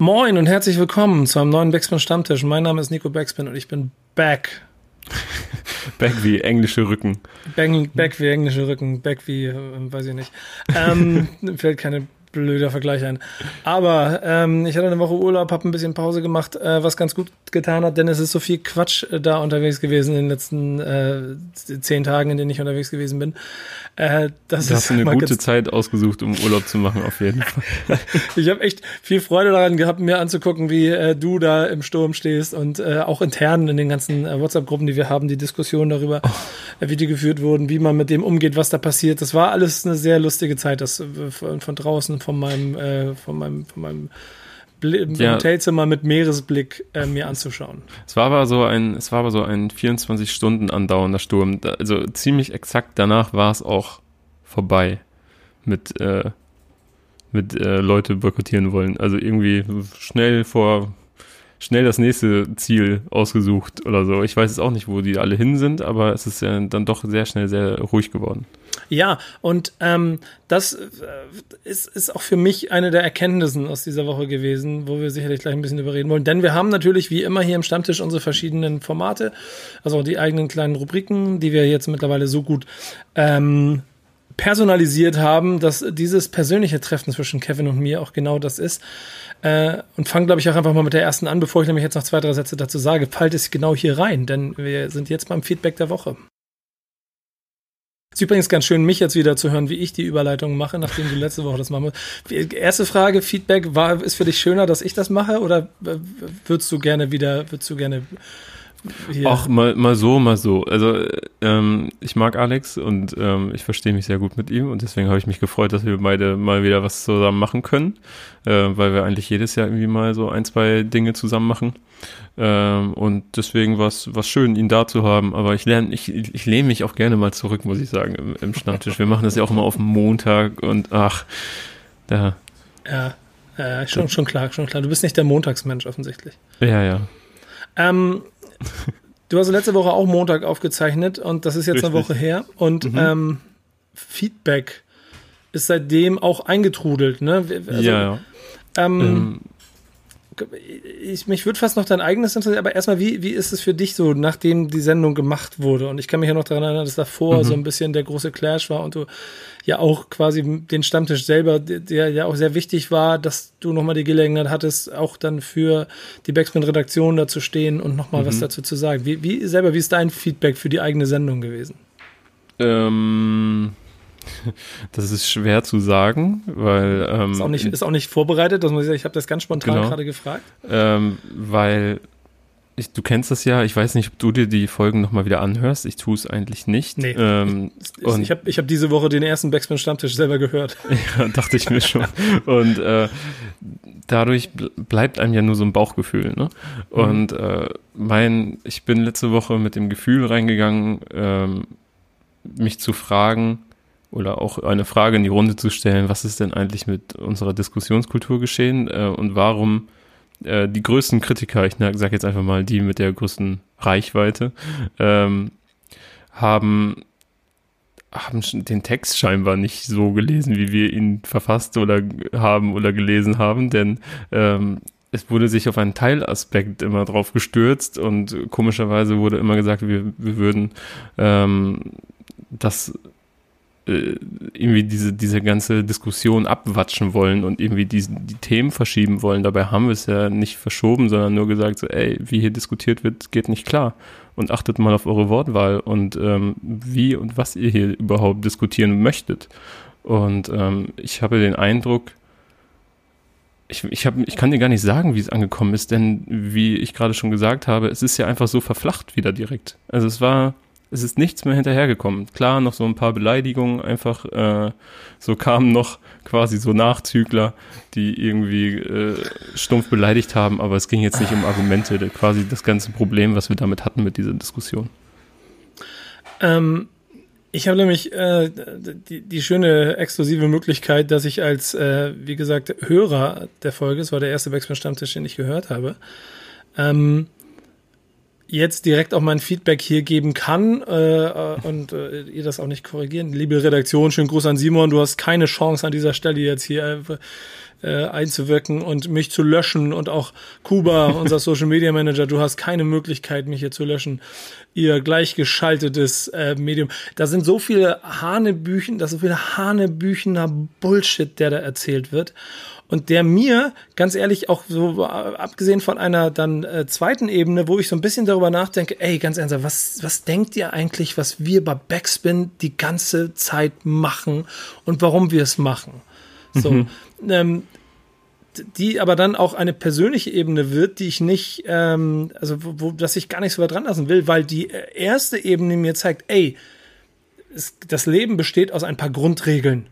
Moin und herzlich willkommen zu einem neuen Backspin Stammtisch. Mein Name ist Nico Backspin und ich bin back. back wie englische Rücken. Back, back wie englische Rücken, back wie, äh, weiß ich nicht. Ähm, fällt keine blöder Vergleich ein. Aber ähm, ich hatte eine Woche Urlaub, habe ein bisschen Pause gemacht, äh, was ganz gut getan hat, denn es ist so viel Quatsch äh, da unterwegs gewesen in den letzten äh, zehn Tagen, in denen ich unterwegs gewesen bin. Äh, das du hast eine gute Zeit ausgesucht, um Urlaub zu machen, auf jeden Fall. ich habe echt viel Freude daran gehabt, mir anzugucken, wie äh, du da im Sturm stehst und äh, auch intern in den ganzen äh, WhatsApp-Gruppen, die wir haben, die Diskussion darüber, oh. äh, wie die geführt wurden, wie man mit dem umgeht, was da passiert. Das war alles eine sehr lustige Zeit, das äh, von, von draußen, von meinem, äh, von meinem, von meinem ja. Hotelzimmer mit Meeresblick äh, mir anzuschauen. Es war aber so ein, es war aber so ein 24 Stunden andauernder Sturm. Also ziemlich exakt danach war es auch vorbei mit, äh, mit äh, Leute boykottieren wollen. Also irgendwie schnell vor schnell das nächste Ziel ausgesucht oder so. Ich weiß jetzt auch nicht, wo die alle hin sind, aber es ist dann doch sehr schnell sehr ruhig geworden. Ja, und ähm, das äh, ist, ist auch für mich eine der Erkenntnissen aus dieser Woche gewesen, wo wir sicherlich gleich ein bisschen überreden wollen. Denn wir haben natürlich wie immer hier im Stammtisch unsere verschiedenen Formate, also die eigenen kleinen Rubriken, die wir jetzt mittlerweile so gut ähm, personalisiert haben, dass dieses persönliche Treffen zwischen Kevin und mir auch genau das ist. Äh, und fange, glaube ich, auch einfach mal mit der ersten an, bevor ich nämlich jetzt noch zwei, drei Sätze dazu sage. Fallt es genau hier rein, denn wir sind jetzt beim Feedback der Woche. Ist übrigens ganz schön, mich jetzt wieder zu hören, wie ich die Überleitung mache, nachdem du letzte Woche das machen musst. Erste Frage, Feedback, war, ist für dich schöner, dass ich das mache oder würdest du gerne wieder, würdest du gerne hier. Auch mal, mal so, mal so. Also ähm, ich mag Alex und ähm, ich verstehe mich sehr gut mit ihm und deswegen habe ich mich gefreut, dass wir beide mal wieder was zusammen machen können, äh, weil wir eigentlich jedes Jahr irgendwie mal so ein, zwei Dinge zusammen machen. Ähm, und deswegen war es schön, ihn da zu haben. Aber ich lerne, ich, ich lehne mich auch gerne mal zurück, muss ich sagen, im, im Stammtisch. Wir machen das ja auch immer auf Montag und ach, da. Ja, ja, schon, schon klar, schon klar. Du bist nicht der Montagsmensch offensichtlich. Ja, ja. Ähm, du hast letzte Woche auch Montag aufgezeichnet und das ist jetzt Richtig. eine Woche her. Und mhm. ähm, Feedback ist seitdem auch eingetrudelt, ne? Also, ja, ja. Ähm, ähm. Ich, mich würde fast noch dein eigenes interessieren, aber erstmal, wie, wie ist es für dich so, nachdem die Sendung gemacht wurde? Und ich kann mich ja noch daran erinnern, dass davor mhm. so ein bisschen der große Clash war und du ja auch quasi den Stammtisch selber, der ja auch sehr wichtig war, dass du nochmal die Gelegenheit hattest, auch dann für die Backspin-Redaktion da zu stehen und nochmal mhm. was dazu zu sagen. Wie, wie selber, wie ist dein Feedback für die eigene Sendung gewesen? Ähm, das ist schwer zu sagen, weil ähm, ist, auch nicht, ist auch nicht vorbereitet, das muss ich sagen, ich habe das ganz spontan genau, gerade gefragt. Ähm, weil ich, du kennst das ja, ich weiß nicht, ob du dir die Folgen nochmal wieder anhörst. Ich tue es eigentlich nicht. Nee. Ähm, ich und ich habe ich hab diese Woche den ersten Backspin Stammtisch selber gehört. ja, dachte ich mir schon. Und äh, dadurch bleibt einem ja nur so ein Bauchgefühl. Ne? Mhm. Und äh, mein, ich bin letzte Woche mit dem Gefühl reingegangen, ähm, mich zu fragen oder auch eine Frage in die Runde zu stellen, was ist denn eigentlich mit unserer Diskussionskultur geschehen äh, und warum äh, die größten Kritiker, ich sage jetzt einfach mal die mit der größten Reichweite, ähm, haben haben den Text scheinbar nicht so gelesen, wie wir ihn verfasst oder haben oder gelesen haben, denn ähm, es wurde sich auf einen Teilaspekt immer drauf gestürzt und komischerweise wurde immer gesagt, wir, wir würden ähm, das äh, irgendwie diese, diese ganze Diskussion abwatschen wollen und irgendwie die, die Themen verschieben wollen. Dabei haben wir es ja nicht verschoben, sondern nur gesagt, so, ey, wie hier diskutiert wird, geht nicht klar. Und achtet mal auf eure Wortwahl und ähm, wie und was ihr hier überhaupt diskutieren möchtet. Und ähm, ich habe den Eindruck, ich, ich, hab, ich kann dir gar nicht sagen, wie es angekommen ist, denn wie ich gerade schon gesagt habe, es ist ja einfach so verflacht wieder direkt. Also es war es ist nichts mehr hinterhergekommen. Klar, noch so ein paar Beleidigungen, einfach äh, so kamen noch quasi so Nachzügler, die irgendwie äh, stumpf beleidigt haben, aber es ging jetzt nicht um Argumente, quasi das ganze Problem, was wir damit hatten mit dieser Diskussion. Ähm, ich habe nämlich äh, die, die schöne exklusive Möglichkeit, dass ich als, äh, wie gesagt, Hörer der Folge, es war der erste Backspin-Stammtisch, den ich gehört habe, ähm, jetzt direkt auch mein Feedback hier geben kann äh, äh, und äh, ihr das auch nicht korrigieren. Liebe Redaktion, schönen Gruß an Simon. Du hast keine Chance an dieser Stelle jetzt hier äh, äh, einzuwirken und mich zu löschen und auch Kuba, unser Social Media Manager, du hast keine Möglichkeit, mich hier zu löschen. Ihr gleichgeschaltetes äh, Medium. Da sind so viele Hanebüchen, da ist so viele Hanebüchener Bullshit, der da erzählt wird und der mir, ganz ehrlich, auch so abgesehen von einer dann äh, zweiten Ebene, wo ich so ein bisschen darüber nachdenke, ey, ganz ernsthaft, was, was denkt ihr eigentlich, was wir bei Backspin die ganze Zeit machen und warum wir es machen? So, mhm. ähm, die aber dann auch eine persönliche Ebene wird, die ich nicht, ähm, also wo, wo dass ich gar nicht so weit dran lassen will, weil die äh, erste Ebene mir zeigt, ey, es, das Leben besteht aus ein paar Grundregeln.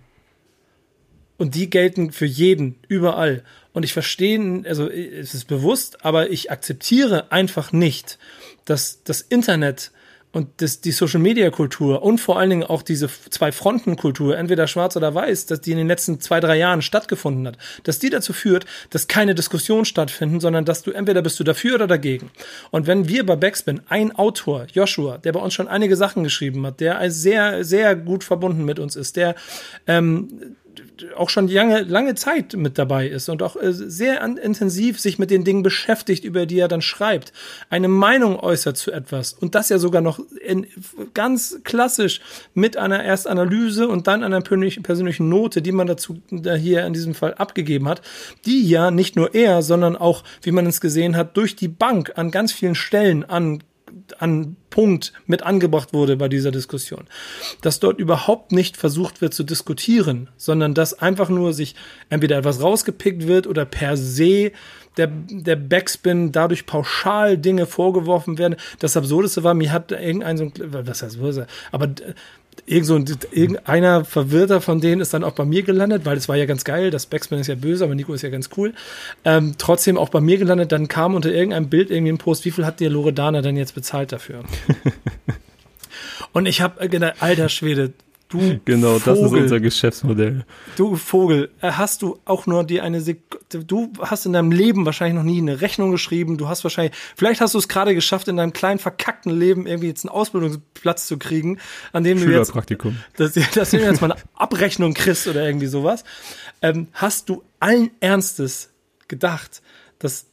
Und die gelten für jeden, überall. Und ich verstehe, also es ist bewusst, aber ich akzeptiere einfach nicht, dass das Internet und das, die Social Media Kultur und vor allen Dingen auch diese zwei Fronten Kultur, entweder schwarz oder weiß, dass die in den letzten zwei, drei Jahren stattgefunden hat, dass die dazu führt, dass keine Diskussionen stattfinden, sondern dass du entweder bist du dafür oder dagegen. Und wenn wir bei Backspin ein Autor, Joshua, der bei uns schon einige Sachen geschrieben hat, der sehr, sehr gut verbunden mit uns ist, der ähm, auch schon lange, lange Zeit mit dabei ist und auch äh, sehr intensiv sich mit den Dingen beschäftigt, über die er dann schreibt, eine Meinung äußert zu etwas und das ja sogar noch in, ganz klassisch mit einer Erstanalyse und dann einer persönlichen Note, die man dazu hier in diesem Fall abgegeben hat, die ja nicht nur er, sondern auch, wie man es gesehen hat, durch die Bank an ganz vielen Stellen an an Punkt mit angebracht wurde bei dieser Diskussion. Dass dort überhaupt nicht versucht wird zu diskutieren, sondern dass einfach nur sich entweder etwas rausgepickt wird oder per se der, der Backspin dadurch pauschal Dinge vorgeworfen werden. Das Absurdeste war, mir hat irgendein so ein, was heißt, aber irgend so, irgendeiner Verwirrter von denen ist dann auch bei mir gelandet, weil es war ja ganz geil, das Backspin ist ja böse, aber Nico ist ja ganz cool. Ähm, trotzdem auch bei mir gelandet, dann kam unter irgendeinem Bild irgendwie ein Post, wie viel hat dir Loredana denn jetzt bezahlt dafür? Und ich habe gedacht, alter Schwede, Du genau, Vogel, das ist unser Geschäftsmodell. Du Vogel, äh, hast du auch nur dir eine Sek du hast in deinem Leben wahrscheinlich noch nie eine Rechnung geschrieben, du hast wahrscheinlich vielleicht hast du es gerade geschafft in deinem kleinen verkackten Leben irgendwie jetzt einen Ausbildungsplatz zu kriegen, an dem du jetzt dass, dass du jetzt mal eine Abrechnung kriegst oder irgendwie sowas. Ähm, hast du allen Ernstes gedacht, dass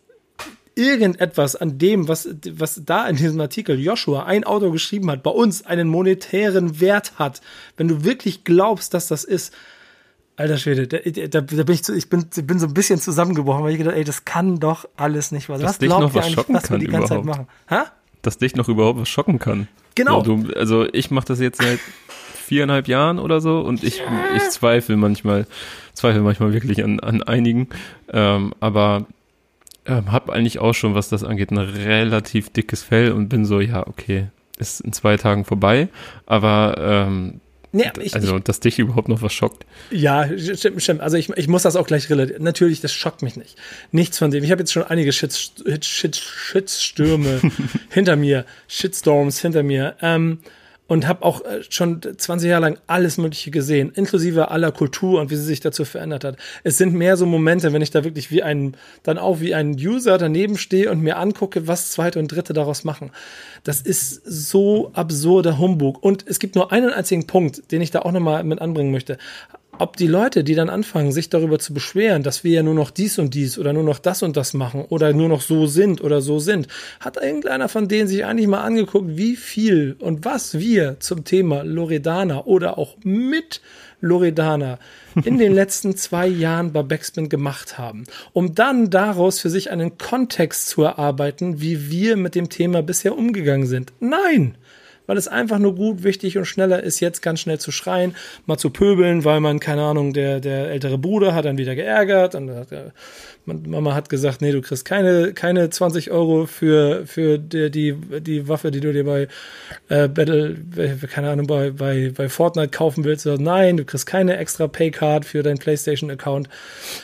irgendetwas an dem, was, was da in diesem Artikel Joshua, ein Autor geschrieben hat, bei uns einen monetären Wert hat, wenn du wirklich glaubst, dass das ist, Alter Schwede, da, da, da bin ich, zu, ich bin, bin so ein bisschen zusammengebrochen, weil ich gedacht, ey, das kann doch alles nicht wahr sein. Was glaubt ihr eigentlich, was wir die ganze überhaupt. Zeit machen? Ha? Dass dich noch überhaupt was schocken kann. Genau. So, du, also ich mache das jetzt seit viereinhalb Jahren oder so und ich, ich zweifle manchmal, zweifle manchmal wirklich an, an einigen. Ähm, aber ähm, habe eigentlich auch schon, was das angeht, ein relativ dickes Fell und bin so, ja, okay, ist in zwei Tagen vorbei, aber ähm, Nee, ich, also, ich, dass dich überhaupt noch was schockt. Ja, stimmt, stimmt. Also ich, ich muss das auch gleich relativ. Natürlich, das schockt mich nicht. Nichts von dem. Ich habe jetzt schon einige Shit, Shit, Shitstürme hinter mir, Shitstorms hinter mir. Ähm, und habe auch äh, schon 20 Jahre lang alles Mögliche gesehen, inklusive aller Kultur und wie sie sich dazu verändert hat. Es sind mehr so Momente, wenn ich da wirklich wie ein, dann auch wie ein User daneben stehe und mir angucke, was zweite und dritte daraus machen. Das ist so absurder Humbug. Und es gibt nur einen einzigen Punkt, den ich da auch nochmal mit anbringen möchte ob die Leute, die dann anfangen, sich darüber zu beschweren, dass wir ja nur noch dies und dies oder nur noch das und das machen oder nur noch so sind oder so sind, hat irgendeiner von denen sich eigentlich mal angeguckt, wie viel und was wir zum Thema Loredana oder auch mit Loredana in den letzten zwei Jahren bei Backspin gemacht haben, um dann daraus für sich einen Kontext zu erarbeiten, wie wir mit dem Thema bisher umgegangen sind. Nein! Weil es einfach nur gut, wichtig und schneller ist, jetzt ganz schnell zu schreien, mal zu pöbeln, weil man, keine Ahnung, der, der ältere Bruder hat dann wieder geärgert und hat, Mama hat gesagt, nee, du kriegst keine, keine 20 Euro für, für die, die, die Waffe, die du dir bei äh, Battle, keine Ahnung, bei, bei, bei Fortnite kaufen willst. Also, nein, du kriegst keine extra Paycard für deinen PlayStation-Account.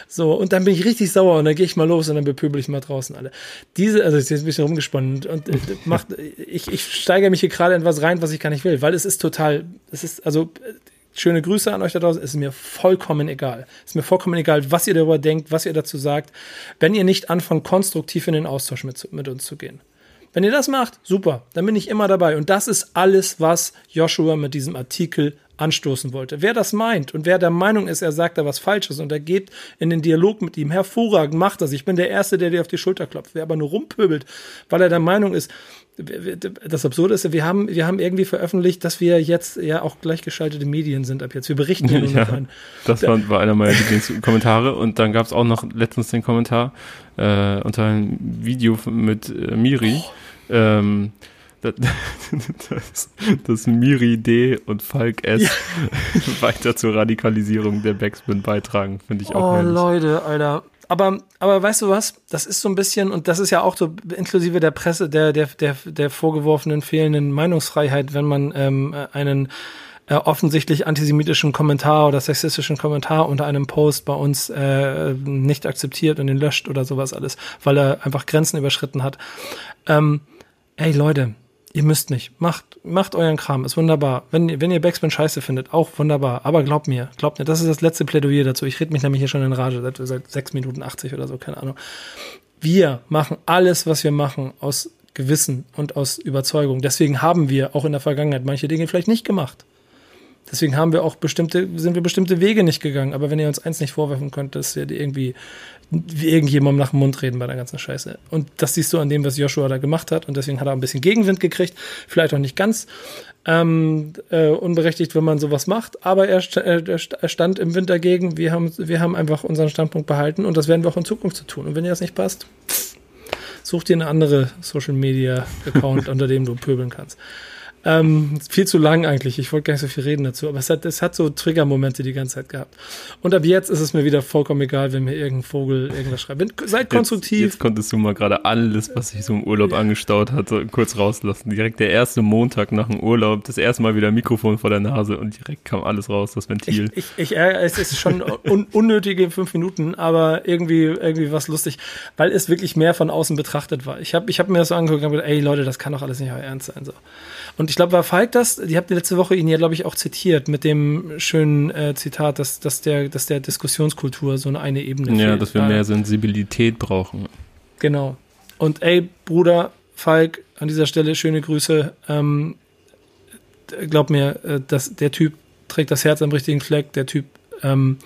So, und dann bin ich richtig sauer und dann gehe ich mal los und dann bepöbel ich mal draußen alle. Diese, also jetzt ein bisschen rumgesponnen und äh, macht, ich, ich steigere mich hier gerade in was rein, was ich gar nicht will, weil es ist total, es ist, also schöne Grüße an euch da draußen. Es ist mir vollkommen egal. Es ist mir vollkommen egal, was ihr darüber denkt, was ihr dazu sagt, wenn ihr nicht anfangt, konstruktiv in den Austausch mit, mit uns zu gehen. Wenn ihr das macht, super, dann bin ich immer dabei. Und das ist alles, was Joshua mit diesem Artikel anstoßen wollte. Wer das meint und wer der Meinung ist, er sagt da was Falsches und er geht in den Dialog mit ihm, hervorragend macht das. Ich bin der Erste, der dir auf die Schulter klopft. Wer aber nur rumpöbelt, weil er der Meinung ist, das Absurde ist, wir haben, wir haben irgendwie veröffentlicht, dass wir jetzt ja auch gleichgeschaltete Medien sind ab jetzt. Wir berichten ja nur ja, Das war, war einer meiner Lieblingskommentare und dann gab es auch noch letztens den Kommentar äh, unter einem Video mit äh, Miri. Oh. Ähm, dass, dass Miri D und Falk S ja. weiter zur Radikalisierung der Backspin beitragen, finde ich auch Oh, herrlich. Leute, Alter. Aber, aber weißt du was? Das ist so ein bisschen, und das ist ja auch so inklusive der Presse, der, der, der, der vorgeworfenen fehlenden Meinungsfreiheit, wenn man ähm, einen äh, offensichtlich antisemitischen Kommentar oder sexistischen Kommentar unter einem Post bei uns äh, nicht akzeptiert und den löscht oder sowas alles, weil er einfach Grenzen überschritten hat. Ähm, ey Leute, Ihr müsst nicht. Macht, macht euren Kram. Ist wunderbar. Wenn, wenn ihr Backspin scheiße findet, auch wunderbar. Aber glaubt mir, glaubt mir, das ist das letzte Plädoyer dazu. Ich rede mich nämlich hier schon in Rage seit, seit 6 Minuten 80 oder so, keine Ahnung. Wir machen alles, was wir machen, aus Gewissen und aus Überzeugung. Deswegen haben wir auch in der Vergangenheit manche Dinge vielleicht nicht gemacht. Deswegen haben wir auch bestimmte, sind wir bestimmte Wege nicht gegangen. Aber wenn ihr uns eins nicht vorwerfen könnt, dass ihr irgendwie wie irgendjemandem nach dem Mund reden bei der ganzen Scheiße. Und das siehst du an dem, was Joshua da gemacht hat. Und deswegen hat er ein bisschen Gegenwind gekriegt. Vielleicht auch nicht ganz ähm, äh, unberechtigt, wenn man sowas macht. Aber er, äh, er stand im Wind dagegen. Wir haben, wir haben einfach unseren Standpunkt behalten. Und das werden wir auch in Zukunft zu tun. Und wenn dir das nicht passt, such dir eine andere Social Media Account, unter dem du pöbeln kannst. Ähm, viel zu lang eigentlich. Ich wollte gar nicht so viel reden dazu, aber es hat, es hat so Trigger-Momente die ganze Zeit gehabt. Und ab jetzt ist es mir wieder vollkommen egal, wenn mir irgendein Vogel irgendwas schreibt. Bin, seid konstruktiv. Jetzt, konntest du mal gerade alles, was sich so im Urlaub angestaut hat, so kurz rauslassen. Direkt der erste Montag nach dem Urlaub, das erste Mal wieder Mikrofon vor der Nase und direkt kam alles raus, das Ventil. Ich, ich, ich es ist schon un, unnötige fünf Minuten, aber irgendwie, irgendwie was lustig, weil es wirklich mehr von außen betrachtet war. Ich habe ich hab mir das so angeguckt und gedacht, ey Leute, das kann doch alles nicht euer Ernst sein. So. Und ich glaube, war Falk das? Die habt ihr letzte Woche ihn ja, glaube ich, auch zitiert mit dem schönen äh, Zitat, dass, dass, der, dass der Diskussionskultur so eine, eine Ebene Ja, fehlt. dass wir mehr Sensibilität brauchen. Genau. Und ey, Bruder Falk, an dieser Stelle schöne Grüße. Ähm, glaub mir, äh, dass der Typ trägt das Herz am richtigen Fleck. Der Typ ähm,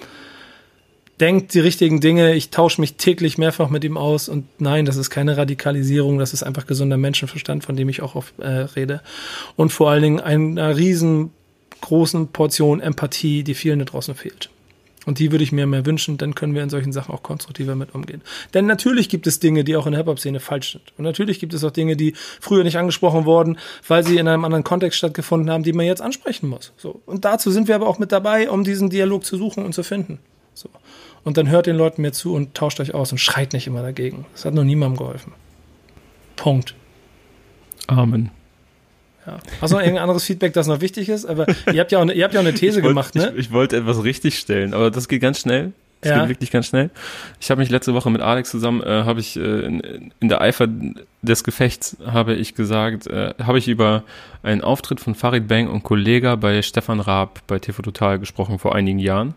denkt die richtigen Dinge. Ich tausche mich täglich mehrfach mit ihm aus und nein, das ist keine Radikalisierung, das ist einfach gesunder Menschenverstand, von dem ich auch oft äh, rede. Und vor allen Dingen einer riesengroßen Portion Empathie, die vielen da draußen fehlt. Und die würde ich mir mehr wünschen, dann können wir in solchen Sachen auch konstruktiver mit umgehen. Denn natürlich gibt es Dinge, die auch in der Hip-Hop-Szene falsch sind. Und natürlich gibt es auch Dinge, die früher nicht angesprochen wurden, weil sie in einem anderen Kontext stattgefunden haben, die man jetzt ansprechen muss. So. Und dazu sind wir aber auch mit dabei, um diesen Dialog zu suchen und zu finden. So und dann hört den Leuten mir zu und tauscht euch aus und schreit nicht immer dagegen. Das hat noch niemandem geholfen. Punkt. Amen. Ja. Hast du noch irgendein anderes Feedback, das noch wichtig ist? Aber ihr habt ja auch eine, ihr habt ja auch eine These wollt, gemacht, ne? Ich, ich, wollte etwas richtig stellen, aber das geht ganz schnell. Das ja. geht wirklich ganz schnell. Ich habe mich letzte Woche mit Alex zusammen, äh, habe ich äh, in, in, der Eifer des Gefechts habe ich gesagt, äh, habe ich über einen Auftritt von Farid Bang und Kollega bei Stefan Raab bei TV Total gesprochen vor einigen Jahren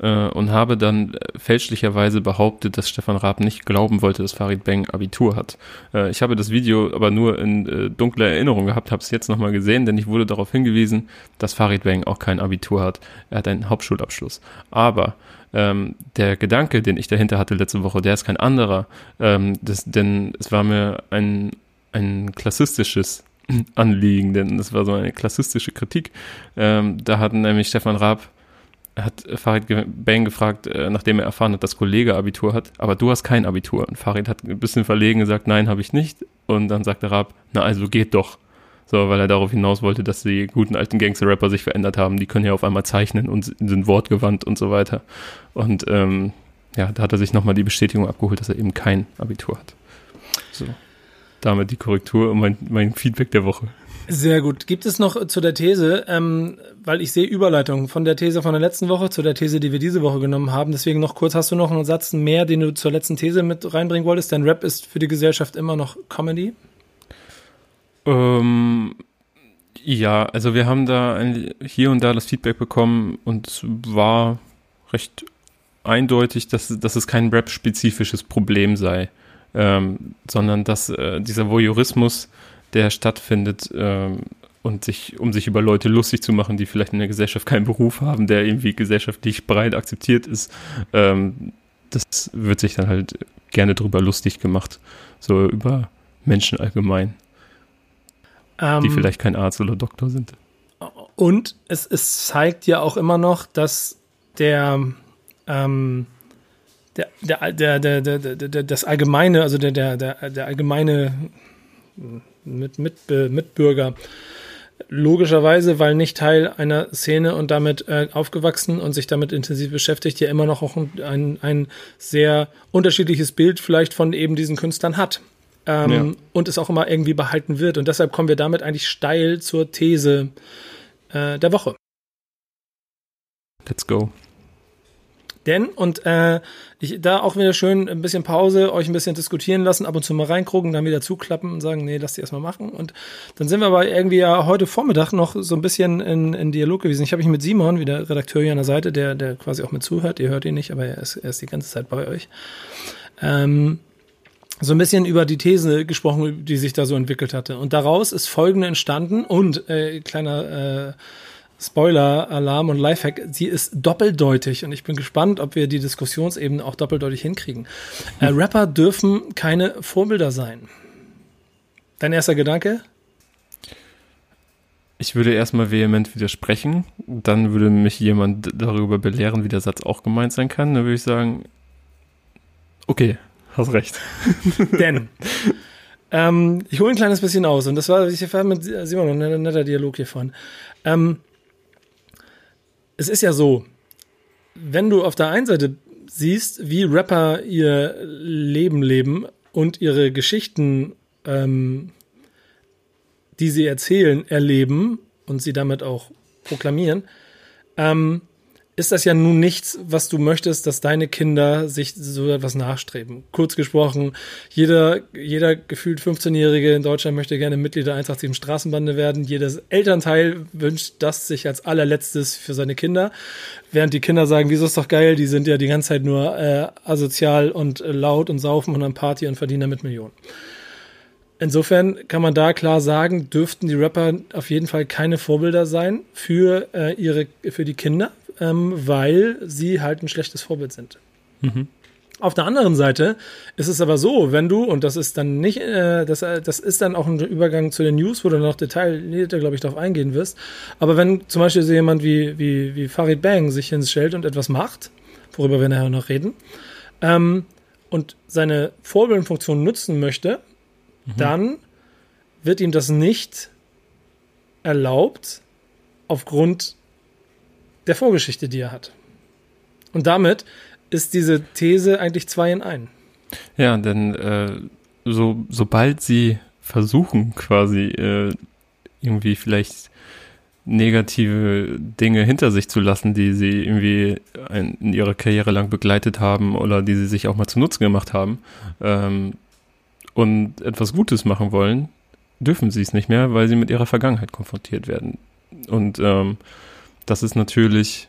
äh, und habe dann äh, fälschlicherweise behauptet, dass Stefan Raab nicht glauben wollte, dass Farid Bang Abitur hat. Äh, ich habe das Video aber nur in äh, dunkler Erinnerung gehabt, habe es jetzt nochmal gesehen, denn ich wurde darauf hingewiesen, dass Farid Bang auch kein Abitur hat. Er hat einen Hauptschulabschluss. Aber ähm, der Gedanke, den ich dahinter hatte letzte Woche, der ist kein anderer, ähm, das, denn es war mir ein, ein klassistisches Anliegen, denn es war so eine klassistische Kritik. Ähm, da hat nämlich Stefan Raab hat Farid Bang gefragt, äh, nachdem er erfahren hat, dass Kollege Abitur hat, aber du hast kein Abitur. Und Farid hat ein bisschen verlegen gesagt, nein, habe ich nicht. Und dann sagte Raab, na also geht doch. So, weil er darauf hinaus wollte, dass die guten alten Gangster-Rapper sich verändert haben. Die können ja auf einmal zeichnen und sind wortgewandt und so weiter. Und ähm, ja, da hat er sich nochmal die Bestätigung abgeholt, dass er eben kein Abitur hat. So. Damit die Korrektur und mein, mein Feedback der Woche. Sehr gut. Gibt es noch zu der These, ähm, weil ich sehe Überleitung von der These von der letzten Woche zur der These, die wir diese Woche genommen haben. Deswegen noch kurz, hast du noch einen Satz mehr, den du zur letzten These mit reinbringen wolltest? Denn Rap ist für die Gesellschaft immer noch Comedy? Ähm, ja, also wir haben da ein, hier und da das Feedback bekommen und es war recht eindeutig, dass, dass es kein Rap-spezifisches Problem sei, ähm, sondern dass äh, dieser Voyeurismus der stattfindet ähm, und sich, um sich über Leute lustig zu machen, die vielleicht in der Gesellschaft keinen Beruf haben, der irgendwie gesellschaftlich breit akzeptiert ist, ähm, das wird sich dann halt gerne drüber lustig gemacht. So über Menschen allgemein, ähm, die vielleicht kein Arzt oder Doktor sind. Und es, es zeigt ja auch immer noch, dass der, ähm, der, der, der, der, der, der, das allgemeine, also der, der, der, der allgemeine mit, mit, Mitbürger, logischerweise, weil nicht Teil einer Szene und damit äh, aufgewachsen und sich damit intensiv beschäftigt, ja immer noch auch ein, ein sehr unterschiedliches Bild vielleicht von eben diesen Künstlern hat. Ähm, ja. Und es auch immer irgendwie behalten wird. Und deshalb kommen wir damit eigentlich steil zur These äh, der Woche. Let's go. Denn, und äh, ich, da auch wieder schön ein bisschen Pause, euch ein bisschen diskutieren lassen, ab und zu mal reingucken, dann wieder zuklappen und sagen, nee, lass die erstmal machen. Und dann sind wir aber irgendwie ja heute Vormittag noch so ein bisschen in, in Dialog gewesen. Ich habe mich mit Simon, wie der Redakteur hier an der Seite, der, der quasi auch mit zuhört, ihr hört ihn nicht, aber er ist, er ist die ganze Zeit bei euch. Ähm, so ein bisschen über die These gesprochen, die sich da so entwickelt hatte. Und daraus ist folgende entstanden und äh, kleiner äh, Spoiler, Alarm und Lifehack, sie ist doppeldeutig und ich bin gespannt, ob wir die Diskussionsebene auch doppeldeutig hinkriegen. Äh, Rapper dürfen keine Vorbilder sein. Dein erster Gedanke? Ich würde erstmal vehement widersprechen, dann würde mich jemand darüber belehren, wie der Satz auch gemeint sein kann. Dann würde ich sagen, okay, hast recht. Denn ähm, ich hole ein kleines bisschen aus und das war, ich war mit Simon ein netter Dialog hier vorhin. Ähm, es ist ja so, wenn du auf der einen Seite siehst, wie Rapper ihr Leben leben und ihre Geschichten, ähm, die sie erzählen, erleben und sie damit auch proklamieren, ähm, ist das ja nun nichts, was du möchtest, dass deine Kinder sich so etwas nachstreben. Kurz gesprochen, jeder, jeder gefühlt 15-Jährige in Deutschland möchte gerne Mitglied der 187 Straßenbande werden. Jedes Elternteil wünscht das sich als allerletztes für seine Kinder. Während die Kinder sagen, wieso ist doch geil, die sind ja die ganze Zeit nur äh, asozial und äh, laut und saufen und am Party und verdienen damit Millionen. Insofern kann man da klar sagen, dürften die Rapper auf jeden Fall keine Vorbilder sein für äh, ihre, für die Kinder, ähm, weil sie halt ein schlechtes Vorbild sind. Mhm. Auf der anderen Seite ist es aber so, wenn du, und das ist dann nicht, äh, das, das ist dann auch ein Übergang zu den News, wo du noch detaillierter, glaube ich, darauf eingehen wirst. Aber wenn zum Beispiel so jemand wie, wie, wie Farid Bang sich hinstellt und etwas macht, worüber wir nachher noch reden, ähm, und seine Vorbildfunktion nutzen möchte, mhm. dann wird ihm das nicht erlaubt, aufgrund der Vorgeschichte, die er hat. Und damit ist diese These eigentlich zwei in ein. Ja, denn äh, so, sobald sie versuchen, quasi äh, irgendwie vielleicht negative Dinge hinter sich zu lassen, die sie irgendwie ein, in ihrer Karriere lang begleitet haben oder die sie sich auch mal zu Nutzen gemacht haben ähm, und etwas Gutes machen wollen, dürfen sie es nicht mehr, weil sie mit ihrer Vergangenheit konfrontiert werden. Und ähm, das ist natürlich,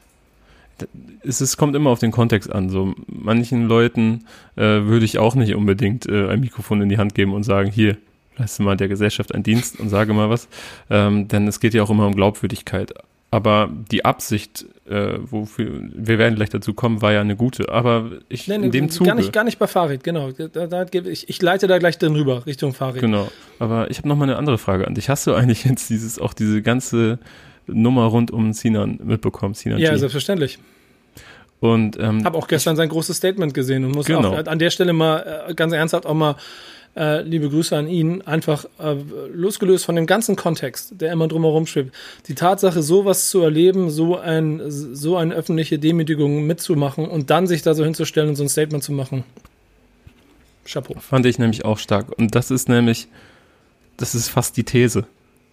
es ist, kommt immer auf den Kontext an. So manchen Leuten äh, würde ich auch nicht unbedingt äh, ein Mikrofon in die Hand geben und sagen, hier, leiste mal der Gesellschaft einen Dienst und sage mal was. Ähm, denn es geht ja auch immer um Glaubwürdigkeit. Aber die Absicht, äh, wofür wir werden gleich dazu kommen, war ja eine gute. Aber ich nee, in dem Zuge. Gar nicht, gar nicht bei Farid, genau. Da, da, ich, ich leite da gleich dann rüber, Richtung Farid. Genau. Aber ich habe noch mal eine andere Frage an dich. Hast du eigentlich jetzt dieses, auch diese ganze Nummer rund um Sinan mitbekommen. Sinan ja, G. selbstverständlich. Und ähm, habe auch gestern ich, sein großes Statement gesehen und muss genau. auch an der Stelle mal äh, ganz ernsthaft auch mal äh, liebe Grüße an ihn, einfach äh, losgelöst von dem ganzen Kontext, der immer drumherum schwebt. Die Tatsache, sowas zu erleben, so ein so eine öffentliche Demütigung mitzumachen und dann sich da so hinzustellen und so ein Statement zu machen. Chapeau. Fand ich nämlich auch stark. Und das ist nämlich, das ist fast die These.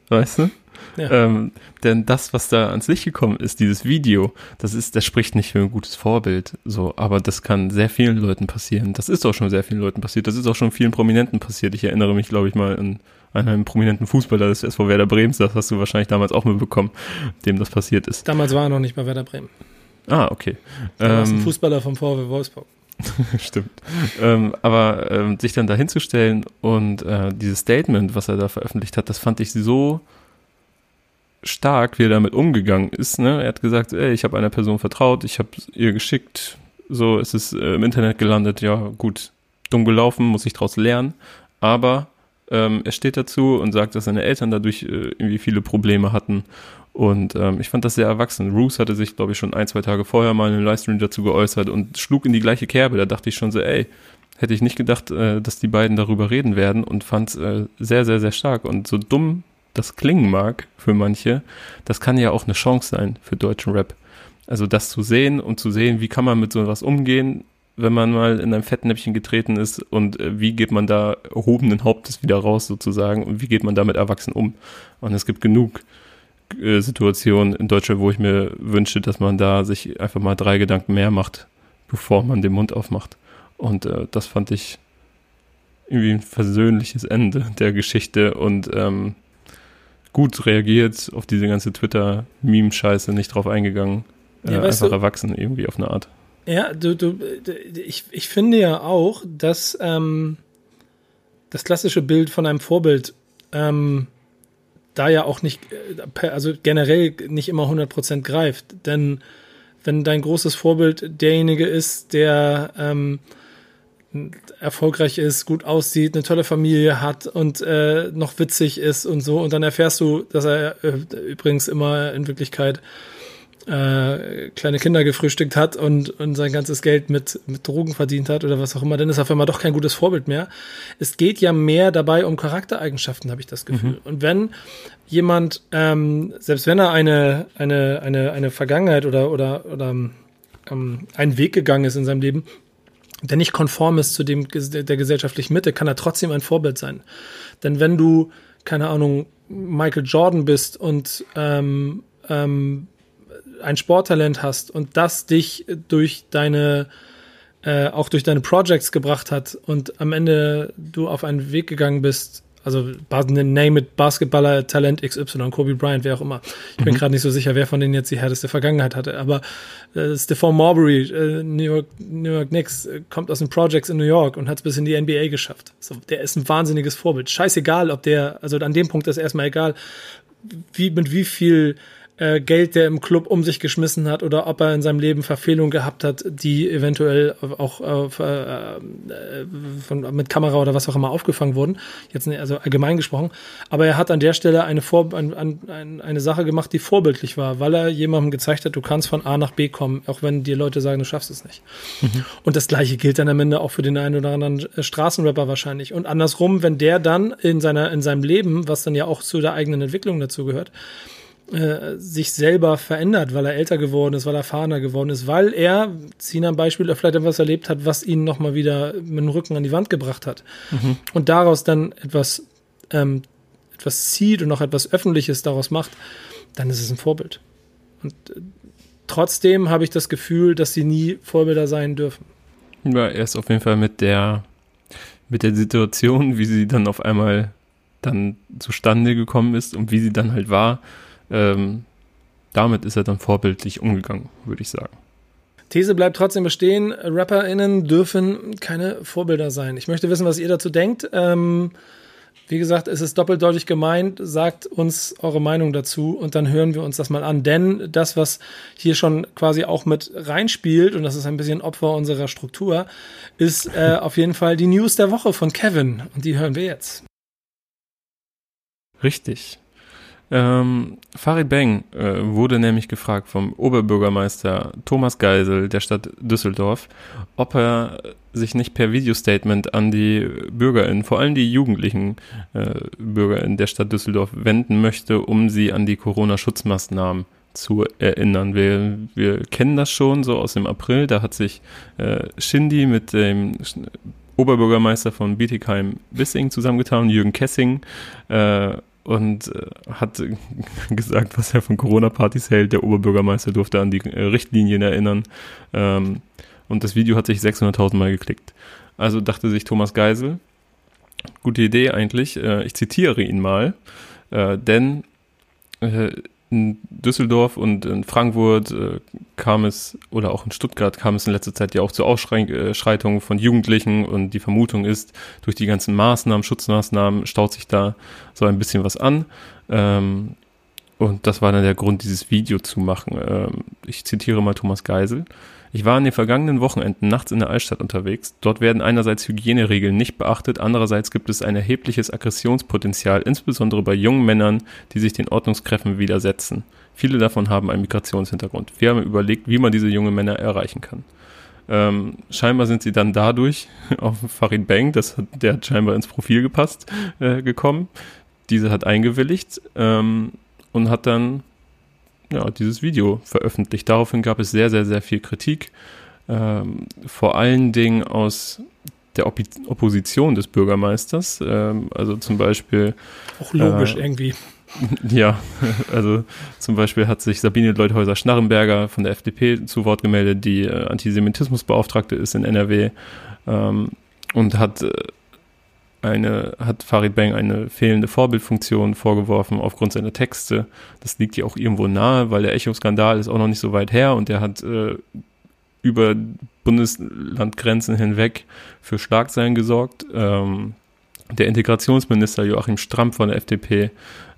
Weißt du? Ja. Ähm, denn das, was da ans Licht gekommen ist, dieses Video, das ist, das spricht nicht für ein gutes Vorbild, so, aber das kann sehr vielen Leuten passieren. Das ist auch schon sehr vielen Leuten passiert. Das ist auch schon vielen Prominenten passiert. Ich erinnere mich, glaube ich, mal an, einen prominenten Fußballer des SV Werder Bremen. Das hast du wahrscheinlich damals auch mitbekommen, dem das passiert ist. Damals war er noch nicht bei Werder Bremen. Ah, okay. Er ähm, ein Fußballer vom VW Wolfsburg. Stimmt. Ähm, aber ähm, sich dann da hinzustellen und äh, dieses Statement, was er da veröffentlicht hat, das fand ich so stark, wie er damit umgegangen ist. Ne? Er hat gesagt, ey, ich habe einer Person vertraut, ich habe ihr geschickt, so ist es äh, im Internet gelandet, ja gut, dumm gelaufen, muss ich daraus lernen, aber ähm, er steht dazu und sagt, dass seine Eltern dadurch äh, irgendwie viele Probleme hatten und ähm, ich fand das sehr erwachsen. Roos hatte sich, glaube ich, schon ein, zwei Tage vorher mal in einem Livestream dazu geäußert und schlug in die gleiche Kerbe. Da dachte ich schon so, ey, hätte ich nicht gedacht, äh, dass die beiden darüber reden werden und fand es äh, sehr, sehr, sehr stark. Und so dumm das klingen mag für manche, das kann ja auch eine Chance sein für deutschen Rap. Also das zu sehen und zu sehen, wie kann man mit sowas umgehen, wenn man mal in ein Fettnäpfchen getreten ist und äh, wie geht man da erhobenen Hauptes wieder raus sozusagen und wie geht man damit erwachsen um. Und es gibt genug äh, Situationen in Deutschland, wo ich mir wünsche, dass man da sich einfach mal drei Gedanken mehr macht, bevor man den Mund aufmacht. Und äh, das fand ich irgendwie ein versöhnliches Ende der Geschichte und ähm, gut reagiert auf diese ganze Twitter-Meme-Scheiße, nicht drauf eingegangen. Äh, einfach du, erwachsen irgendwie auf eine Art. Ja, du, du, ich, ich finde ja auch, dass ähm, das klassische Bild von einem Vorbild ähm, da ja auch nicht, äh, also generell nicht immer 100% greift. Denn wenn dein großes Vorbild derjenige ist, der ähm, erfolgreich ist, gut aussieht, eine tolle Familie hat und äh, noch witzig ist und so, und dann erfährst du, dass er äh, übrigens immer in Wirklichkeit äh, kleine Kinder gefrühstückt hat und, und sein ganzes Geld mit, mit Drogen verdient hat oder was auch immer, dann ist er auf einmal doch kein gutes Vorbild mehr. Es geht ja mehr dabei um Charaktereigenschaften, habe ich das Gefühl. Mhm. Und wenn jemand, ähm, selbst wenn er eine, eine, eine, eine Vergangenheit oder, oder, oder ähm, einen Weg gegangen ist in seinem Leben, der nicht konform ist zu dem der gesellschaftlichen Mitte, kann er trotzdem ein Vorbild sein. Denn wenn du, keine Ahnung, Michael Jordan bist und ähm, ähm, ein Sporttalent hast und das dich durch deine äh, auch durch deine Projects gebracht hat und am Ende du auf einen Weg gegangen bist, also name it Basketballer Talent XY, Kobe Bryant, wer auch immer. Ich bin mhm. gerade nicht so sicher, wer von denen jetzt die härteste Vergangenheit hatte, aber äh, Stephon Marbury, äh, New York, New York Knicks, äh, kommt aus den Projects in New York und hat es bis in die NBA geschafft. So, der ist ein wahnsinniges Vorbild. Scheißegal, ob der, also an dem Punkt ist erstmal egal, wie, mit wie viel äh, Geld der im Club um sich geschmissen hat oder ob er in seinem Leben Verfehlungen gehabt hat, die eventuell auch äh, äh, von, mit Kamera oder was auch immer aufgefangen wurden. Jetzt also allgemein gesprochen. Aber er hat an der Stelle eine, Vor ein, ein, eine Sache gemacht, die vorbildlich war, weil er jemandem gezeigt hat, du kannst von A nach B kommen, auch wenn dir Leute sagen, du schaffst es nicht. Mhm. Und das gleiche gilt dann am Ende auch für den einen oder anderen äh, Straßenrapper wahrscheinlich. Und andersrum, wenn der dann in seiner in seinem Leben, was dann ja auch zu der eigenen Entwicklung dazu gehört, äh, sich selber verändert, weil er älter geworden ist, weil er erfahrener geworden ist, weil er, ziehen ein Beispiel, vielleicht etwas erlebt hat, was ihn nochmal wieder mit dem Rücken an die Wand gebracht hat. Mhm. Und daraus dann etwas, ähm, etwas zieht und noch etwas Öffentliches daraus macht, dann ist es ein Vorbild. Und äh, trotzdem habe ich das Gefühl, dass sie nie Vorbilder sein dürfen. Ja, er ist auf jeden Fall mit der, mit der Situation, wie sie dann auf einmal dann zustande gekommen ist und wie sie dann halt war, ähm, damit ist er dann vorbildlich umgegangen, würde ich sagen. These bleibt trotzdem bestehen, RapperInnen dürfen keine Vorbilder sein. Ich möchte wissen, was ihr dazu denkt. Ähm, wie gesagt, es ist doppeldeutig gemeint. Sagt uns eure Meinung dazu und dann hören wir uns das mal an. Denn das, was hier schon quasi auch mit reinspielt, und das ist ein bisschen Opfer unserer Struktur, ist äh, auf jeden Fall die News der Woche von Kevin. Und die hören wir jetzt. Richtig. Ähm, Farid Beng äh, wurde nämlich gefragt vom Oberbürgermeister Thomas Geisel der Stadt Düsseldorf, ob er sich nicht per Videostatement an die BürgerInnen, vor allem die jugendlichen äh, BürgerInnen der Stadt Düsseldorf wenden möchte, um sie an die Corona-Schutzmaßnahmen zu erinnern. Wir, wir kennen das schon so aus dem April, da hat sich äh, Shindy mit dem Oberbürgermeister von Bietigheim-Bissing zusammengetan, Jürgen Kessing, äh, und äh, hat gesagt, was er von Corona-Partys hält. Der Oberbürgermeister durfte an die äh, Richtlinien erinnern. Ähm, und das Video hat sich 600.000 Mal geklickt. Also dachte sich Thomas Geisel, gute Idee eigentlich, äh, ich zitiere ihn mal, äh, denn äh, in Düsseldorf und in Frankfurt äh, kam es, oder auch in Stuttgart kam es in letzter Zeit ja auch zu Ausschreitungen von Jugendlichen und die Vermutung ist, durch die ganzen Maßnahmen, Schutzmaßnahmen staut sich da so ein bisschen was an. Ähm, Und das war dann der Grund, dieses Video zu machen. Ähm, ich zitiere mal Thomas Geisel. Ich war an den vergangenen Wochenenden nachts in der Altstadt unterwegs. Dort werden einerseits Hygieneregeln nicht beachtet, andererseits gibt es ein erhebliches Aggressionspotenzial, insbesondere bei jungen Männern, die sich den Ordnungskräften widersetzen. Viele davon haben einen Migrationshintergrund. Wir haben überlegt, wie man diese jungen Männer erreichen kann. Ähm, scheinbar sind sie dann dadurch auf Farid Bang, das der hat scheinbar ins Profil gepasst, äh, gekommen. Diese hat eingewilligt ähm, und hat dann ja, dieses Video veröffentlicht. Daraufhin gab es sehr, sehr, sehr viel Kritik. Ähm, vor allen Dingen aus der Op Opposition des Bürgermeisters. Ähm, also zum Beispiel. Auch logisch äh, irgendwie. Ja, also zum Beispiel hat sich Sabine Leuthäuser-Schnarrenberger von der FDP zu Wort gemeldet, die äh, Antisemitismusbeauftragte ist in NRW ähm, und hat äh, eine, hat Farid Bang eine fehlende Vorbildfunktion vorgeworfen aufgrund seiner Texte. Das liegt ja auch irgendwo nahe, weil der Echo-Skandal ist auch noch nicht so weit her und er hat äh, über Bundeslandgrenzen hinweg für Schlagzeilen gesorgt. Ähm, der Integrationsminister Joachim Stramm von der FDP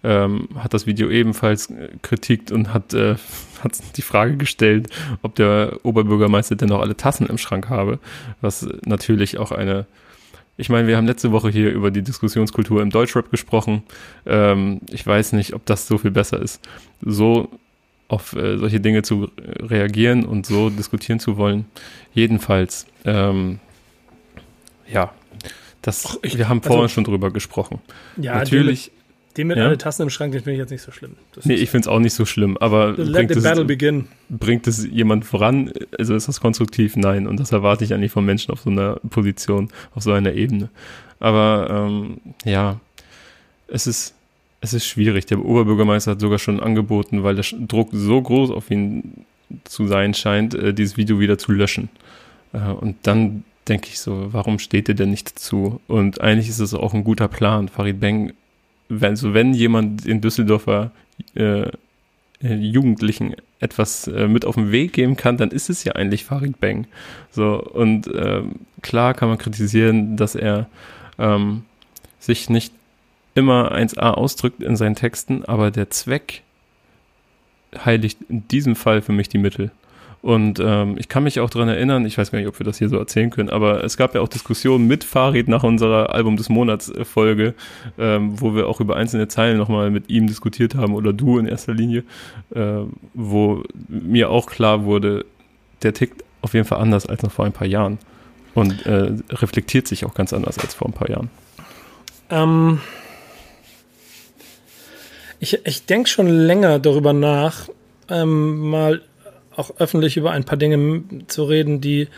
ähm, hat das Video ebenfalls kritikt und hat, äh, hat die Frage gestellt, ob der Oberbürgermeister denn noch alle Tassen im Schrank habe, was natürlich auch eine ich meine, wir haben letzte Woche hier über die Diskussionskultur im Deutschrap gesprochen. Ähm, ich weiß nicht, ob das so viel besser ist, so auf äh, solche Dinge zu reagieren und so diskutieren zu wollen. Jedenfalls, ähm, ja, das, Ach, ich, wir haben vorhin also, schon drüber gesprochen. Ja, natürlich. Den mit ja? alle Tassen im Schrank, den finde ich jetzt nicht so schlimm. Das nee, ich finde es auch nicht so schlimm, aber bringt es, bringt es, jemand voran? Also ist das konstruktiv? Nein. Und das erwarte ich eigentlich von Menschen auf so einer Position, auf so einer Ebene. Aber ähm, ja, es ist, es ist schwierig. Der Oberbürgermeister hat sogar schon angeboten, weil der Druck so groß auf ihn zu sein scheint, äh, dieses Video wieder zu löschen. Äh, und dann denke ich so, warum steht ihr denn nicht zu? Und eigentlich ist es auch ein guter Plan. Farid Beng also wenn jemand in Düsseldorfer äh, äh, Jugendlichen etwas äh, mit auf den Weg geben kann, dann ist es ja eigentlich Farid Bang. So, und ähm, klar kann man kritisieren, dass er ähm, sich nicht immer 1a ausdrückt in seinen Texten, aber der Zweck heiligt in diesem Fall für mich die Mittel. Und ähm, ich kann mich auch daran erinnern, ich weiß gar nicht, ob wir das hier so erzählen können, aber es gab ja auch Diskussionen mit Farid nach unserer Album des Monats äh, Folge, ähm, wo wir auch über einzelne Zeilen nochmal mit ihm diskutiert haben oder du in erster Linie, äh, wo mir auch klar wurde, der tickt auf jeden Fall anders als noch vor ein paar Jahren und äh, reflektiert sich auch ganz anders als vor ein paar Jahren. Ähm, ich ich denke schon länger darüber nach, ähm, mal auch öffentlich über ein paar Dinge zu reden, die,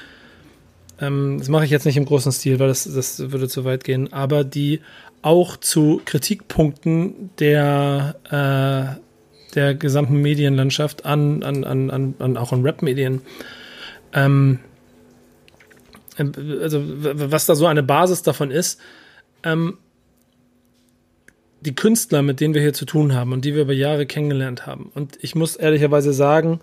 ähm, das mache ich jetzt nicht im großen Stil, weil das, das würde zu weit gehen, aber die auch zu Kritikpunkten der, äh, der gesamten Medienlandschaft an, an, an, an, an auch an Rap-Medien, ähm, äh, also was da so eine Basis davon ist, ähm, die Künstler, mit denen wir hier zu tun haben und die wir über Jahre kennengelernt haben. Und ich muss ehrlicherweise sagen,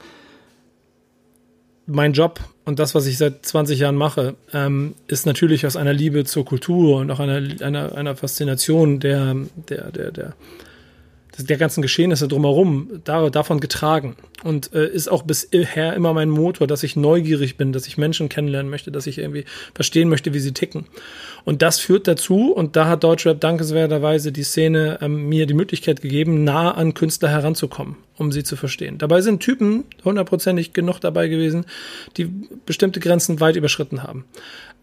mein Job und das, was ich seit 20 Jahren mache, ähm, ist natürlich aus einer Liebe zur Kultur und auch einer, einer, einer Faszination der, der, der, der, der ganzen Geschehnisse drumherum da, davon getragen und äh, ist auch bisher immer mein Motor, dass ich neugierig bin, dass ich Menschen kennenlernen möchte, dass ich irgendwie verstehen möchte, wie sie ticken. Und das führt dazu, und da hat Deutschrap dankenswerterweise die Szene ähm, mir die Möglichkeit gegeben, nah an Künstler heranzukommen, um sie zu verstehen. Dabei sind Typen hundertprozentig genug dabei gewesen, die bestimmte Grenzen weit überschritten haben.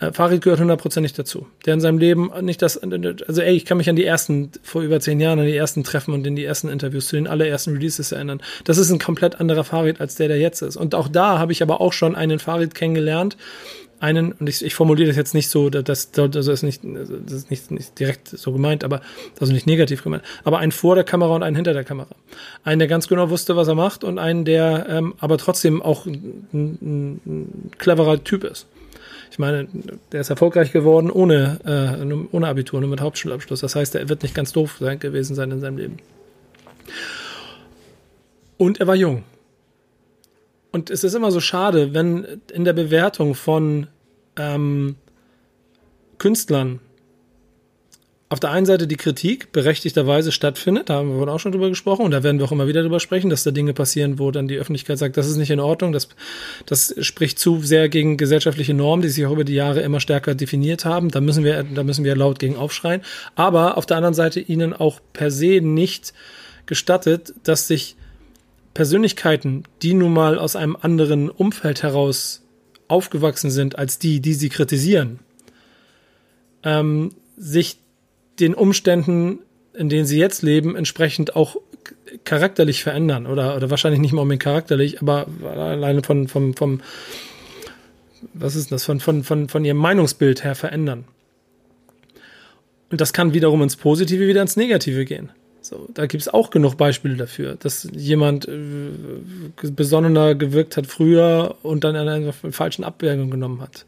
Äh, Farid gehört hundertprozentig dazu. Der in seinem Leben nicht das, also ey, ich kann mich an die ersten, vor über zehn Jahren, an die ersten Treffen und in die ersten Interviews zu den allerersten Releases erinnern. Das ist ein komplett anderer Farid als der, der jetzt ist. Und auch da habe ich aber auch schon einen Farid kennengelernt, einen, und ich, ich formuliere das jetzt nicht so, das, das, ist, nicht, das ist nicht, nicht direkt so gemeint, aber also nicht negativ gemeint, aber einen vor der Kamera und einen hinter der Kamera. Einen, der ganz genau wusste, was er macht und einen, der ähm, aber trotzdem auch ein, ein, ein cleverer Typ ist. Ich meine, der ist erfolgreich geworden ohne, äh, ohne Abitur, nur mit Hauptschulabschluss. Das heißt, er wird nicht ganz doof sein, gewesen sein in seinem Leben. Und er war jung. Und es ist immer so schade, wenn in der Bewertung von ähm, Künstlern auf der einen Seite die Kritik berechtigterweise stattfindet, da haben wir auch schon drüber gesprochen und da werden wir auch immer wieder drüber sprechen, dass da Dinge passieren, wo dann die Öffentlichkeit sagt, das ist nicht in Ordnung, das, das spricht zu sehr gegen gesellschaftliche Normen, die sich auch über die Jahre immer stärker definiert haben. Da müssen wir, da müssen wir laut gegen aufschreien. Aber auf der anderen Seite ihnen auch per se nicht gestattet, dass sich Persönlichkeiten, die nun mal aus einem anderen Umfeld heraus aufgewachsen sind als die, die sie kritisieren, ähm, sich den Umständen, in denen sie jetzt leben, entsprechend auch charakterlich verändern oder, oder wahrscheinlich nicht mal unbedingt charakterlich, aber alleine von, vom, vom, was ist das, von, von, von, von ihrem Meinungsbild her verändern. Und das kann wiederum ins Positive, wieder ins Negative gehen. So, da gibt es auch genug Beispiele dafür, dass jemand äh, besonnener gewirkt hat früher und dann eine falschen Abwägung genommen hat.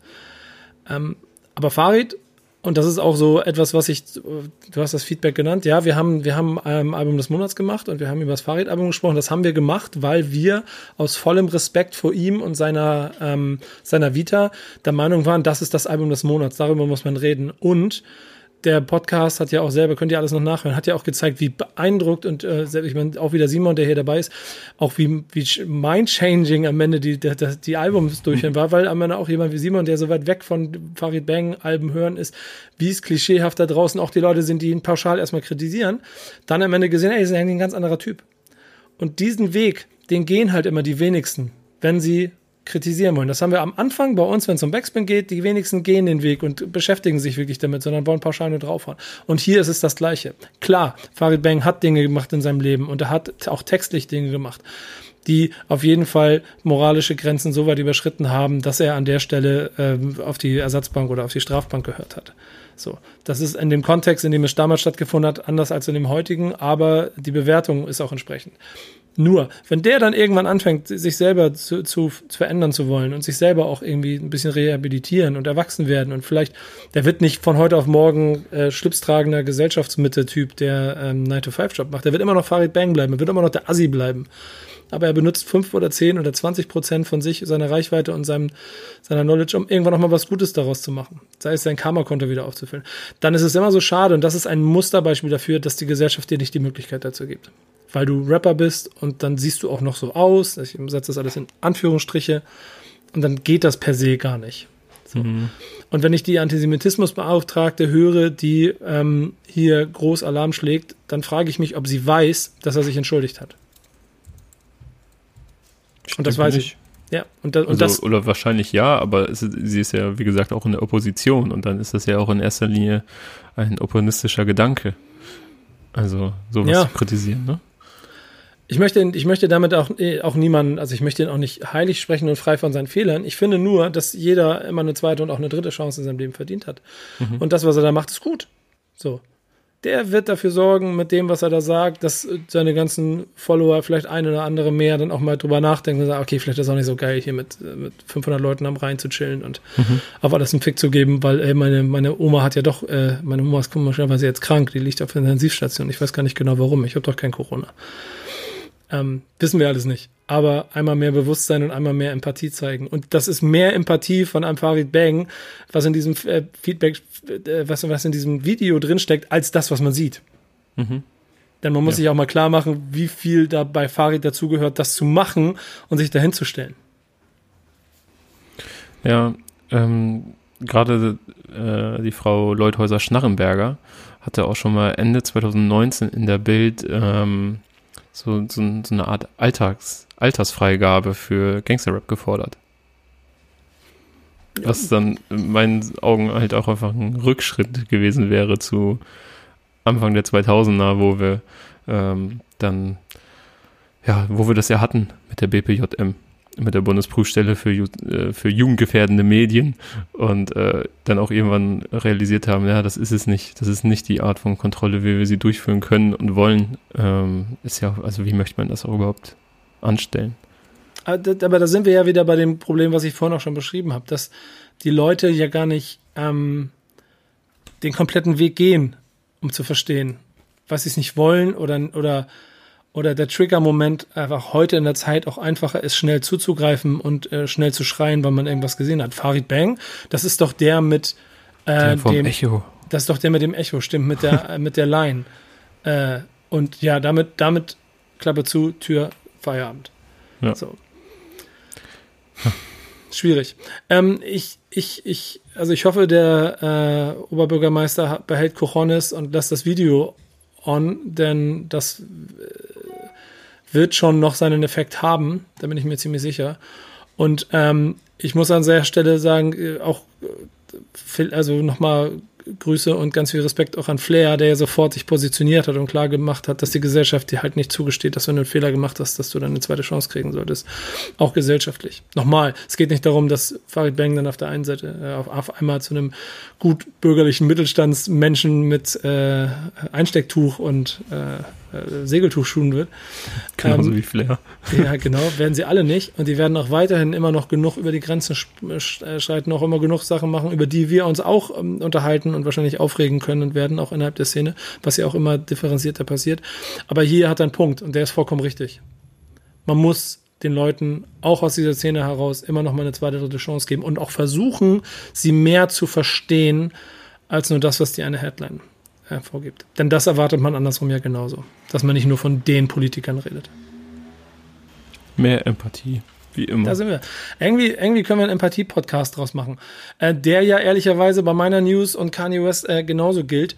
Ähm, aber Farid und das ist auch so etwas, was ich, du hast das Feedback genannt, ja, wir haben, wir haben ein Album des Monats gemacht und wir haben über das Fahrradalbum gesprochen. Das haben wir gemacht, weil wir aus vollem Respekt vor ihm und seiner, ähm, seiner Vita der Meinung waren, das ist das Album des Monats, darüber muss man reden. Und der Podcast hat ja auch selber, könnt ihr alles noch nachhören, hat ja auch gezeigt, wie beeindruckt und äh, ich meine, auch wieder Simon, der hier dabei ist, auch wie, wie mind-changing am Ende die, die, die Albums durchhören war, weil am Ende auch jemand wie Simon, der so weit weg von Farid Bang Alben hören ist, wie es klischeehaft da draußen auch die Leute sind, die ihn pauschal erstmal kritisieren, dann am Ende gesehen, ey, ist eigentlich ein ganz anderer Typ. Und diesen Weg, den gehen halt immer die wenigsten, wenn sie kritisieren wollen. Das haben wir am Anfang bei uns, wenn es um Backspin geht, die wenigsten gehen den Weg und beschäftigen sich wirklich damit, sondern wollen pauschal nur draufhauen. Und hier ist es das Gleiche. Klar, Farid Bang hat Dinge gemacht in seinem Leben und er hat auch textlich Dinge gemacht, die auf jeden Fall moralische Grenzen so weit überschritten haben, dass er an der Stelle ähm, auf die Ersatzbank oder auf die Strafbank gehört hat. So, das ist in dem Kontext, in dem es damals stattgefunden hat, anders als in dem heutigen, aber die Bewertung ist auch entsprechend. Nur, wenn der dann irgendwann anfängt, sich selber zu, zu, zu, verändern zu wollen und sich selber auch irgendwie ein bisschen rehabilitieren und erwachsen werden und vielleicht, der wird nicht von heute auf morgen äh, schlipstragender Gesellschaftsmitte-Typ, der ähm, 9-to-5-Job macht. Der wird immer noch Farid Bang bleiben, er wird immer noch der Assi bleiben. Aber er benutzt fünf oder zehn oder zwanzig Prozent von sich, seiner Reichweite und seinem, seiner Knowledge, um irgendwann noch mal was Gutes daraus zu machen. Sei es sein Karma-Konto wieder aufzufüllen. Dann ist es immer so schade und das ist ein Musterbeispiel dafür, dass die Gesellschaft dir nicht die Möglichkeit dazu gibt weil du Rapper bist und dann siehst du auch noch so aus. Ich setze das alles in Anführungsstriche und dann geht das per se gar nicht. So. Mhm. Und wenn ich die Antisemitismusbeauftragte höre, die ähm, hier groß Alarm schlägt, dann frage ich mich, ob sie weiß, dass er sich entschuldigt hat. Und das weiß ich. Ja, und, da, und also, das. Oder wahrscheinlich ja, aber es, sie ist ja, wie gesagt, auch in der Opposition und dann ist das ja auch in erster Linie ein opportunistischer Gedanke. Also sowas ja. zu kritisieren, ne? Ich möchte, ich möchte damit auch, auch niemanden, also ich möchte ihn auch nicht heilig sprechen und frei von seinen Fehlern. Ich finde nur, dass jeder immer eine zweite und auch eine dritte Chance in seinem Leben verdient hat. Mhm. Und das, was er da macht, ist gut. So. Der wird dafür sorgen, mit dem, was er da sagt, dass seine ganzen Follower, vielleicht ein oder andere mehr, dann auch mal drüber nachdenken und sagen, okay, vielleicht ist es auch nicht so geil, hier mit, mit 500 Leuten am Rhein zu chillen und mhm. auf alles einen Fick zu geben, weil ey, meine, meine Oma hat ja doch, äh, meine Oma ist komischerweise jetzt krank, die liegt auf der Intensivstation. Ich weiß gar nicht genau warum, ich habe doch kein Corona. Ähm, wissen wir alles nicht. Aber einmal mehr Bewusstsein und einmal mehr Empathie zeigen. Und das ist mehr Empathie von einem Farid Bang, was in diesem äh, Feedback, äh, was, was in diesem Video drinsteckt, als das, was man sieht. Mhm. Denn man muss ja. sich auch mal klar machen, wie viel da bei Farid dazugehört, das zu machen und sich dahin zu stellen. Ja, ähm, gerade äh, die Frau Leuthäuser-Schnarrenberger hatte auch schon mal Ende 2019 in der Bild ähm, so, so, so eine Art Alltags, Altersfreigabe für Gangsterrap gefordert. Ja. Was dann in meinen Augen halt auch einfach ein Rückschritt gewesen wäre zu Anfang der 2000er, wo wir ähm, dann, ja, wo wir das ja hatten mit der BPJM mit der Bundesprüfstelle für, äh, für jugendgefährdende Medien und äh, dann auch irgendwann realisiert haben, ja, das ist es nicht, das ist nicht die Art von Kontrolle, wie wir sie durchführen können und wollen. Ähm, ist ja, also wie möchte man das auch überhaupt anstellen? Ah, aber da sind wir ja wieder bei dem Problem, was ich vorhin auch schon beschrieben habe, dass die Leute ja gar nicht ähm, den kompletten Weg gehen, um zu verstehen, was sie es nicht wollen oder, oder oder der Trigger-Moment einfach heute in der Zeit auch einfacher ist, schnell zuzugreifen und äh, schnell zu schreien, weil man irgendwas gesehen hat. Farid Bang, das ist doch der mit äh, der dem, Echo Das ist doch der mit dem Echo, stimmt, mit der, mit der Line. Äh, und ja, damit, damit Klappe zu, Tür, Feierabend. Ja. So. Schwierig. Ähm, ich, ich, ich, also ich hoffe, der äh, Oberbürgermeister behält Cojones und lässt das Video on, denn das äh, wird schon noch seinen Effekt haben, da bin ich mir ziemlich sicher. Und ähm, ich muss an der Stelle sagen, äh, auch äh, also nochmal Grüße und ganz viel Respekt auch an Flair, der ja sofort sich positioniert hat und klar gemacht hat, dass die Gesellschaft dir halt nicht zugesteht, dass wenn du einen Fehler gemacht hast, dass du dann eine zweite Chance kriegen solltest. Auch gesellschaftlich. Nochmal, es geht nicht darum, dass Farid Bang dann auf der einen Seite äh, auf, einmal zu einem gut bürgerlichen Mittelstandsmenschen mit äh, Einstecktuch und äh, äh, Segeltuch schuhen wird. Genauso ähm, wie Flair. Ja, genau, werden sie alle nicht. Und die werden auch weiterhin immer noch genug über die Grenzen äh, schreiten, auch immer genug Sachen machen, über die wir uns auch ähm, unterhalten und wahrscheinlich aufregen können und werden, auch innerhalb der Szene, was ja auch immer differenzierter passiert. Aber hier hat er einen Punkt und der ist vollkommen richtig. Man muss den Leuten auch aus dieser Szene heraus immer noch mal eine zweite, dritte Chance geben und auch versuchen, sie mehr zu verstehen, als nur das, was die eine Headline äh, vorgibt. Denn das erwartet man andersrum ja genauso, dass man nicht nur von den Politikern redet. Mehr Empathie, wie immer. Da sind wir. Irgendwie, irgendwie können wir einen Empathie-Podcast draus machen, äh, der ja ehrlicherweise bei meiner News und Kanye West äh, genauso gilt.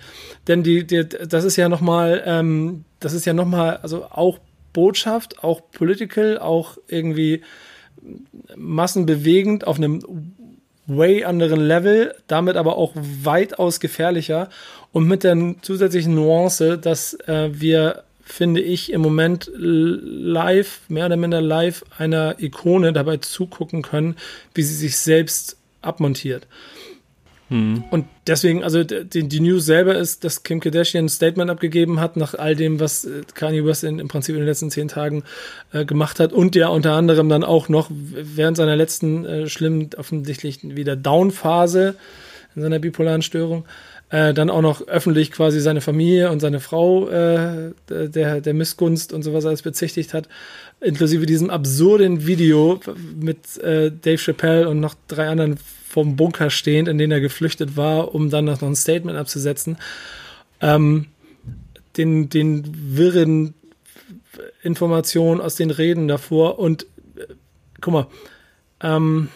Denn die, die, das ist ja nochmal, ähm, das ist ja nochmal, also auch Botschaft, auch political, auch irgendwie massenbewegend auf einem way anderen Level, damit aber auch weitaus gefährlicher und mit der zusätzlichen Nuance, dass äh, wir, finde ich, im Moment live, mehr oder minder live, einer Ikone dabei zugucken können, wie sie sich selbst abmontiert. Hm. Und deswegen, also die, die, News selber ist, dass Kim Kardashian ein Statement abgegeben hat nach all dem, was äh, Kanye West in, im Prinzip in den letzten zehn Tagen äh, gemacht hat und der unter anderem dann auch noch während seiner letzten äh, schlimmen, offensichtlich wieder Down-Phase in seiner bipolaren Störung äh, dann auch noch öffentlich quasi seine Familie und seine Frau äh, der, der Missgunst und sowas alles bezichtigt hat, inklusive diesem absurden Video mit äh, Dave Chappelle und noch drei anderen vom Bunker stehend, in den er geflüchtet war, um dann noch ein Statement abzusetzen. Ähm, den, den wirren Informationen aus den Reden davor und äh, guck mal, ähm,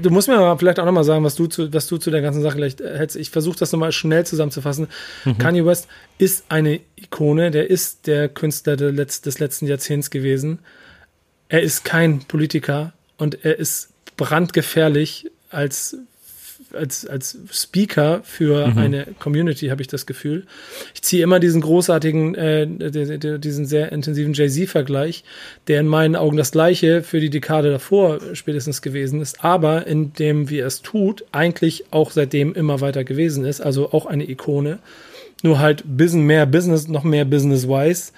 du musst mir aber vielleicht auch nochmal sagen, was du zu, was du zu der ganzen Sache vielleicht hältst. Ich versuche das nochmal schnell zusammenzufassen. Mhm. Kanye West ist eine Ikone, der ist der Künstler des letzten Jahrzehnts gewesen. Er ist kein Politiker und er ist brandgefährlich als als, als Speaker für mhm. eine Community, habe ich das Gefühl. Ich ziehe immer diesen großartigen, äh, diesen sehr intensiven Jay-Z-Vergleich, der in meinen Augen das gleiche für die Dekade davor spätestens gewesen ist, aber in dem, wie er es tut, eigentlich auch seitdem immer weiter gewesen ist, also auch eine Ikone. Nur halt bisschen mehr Business, noch mehr Business-wise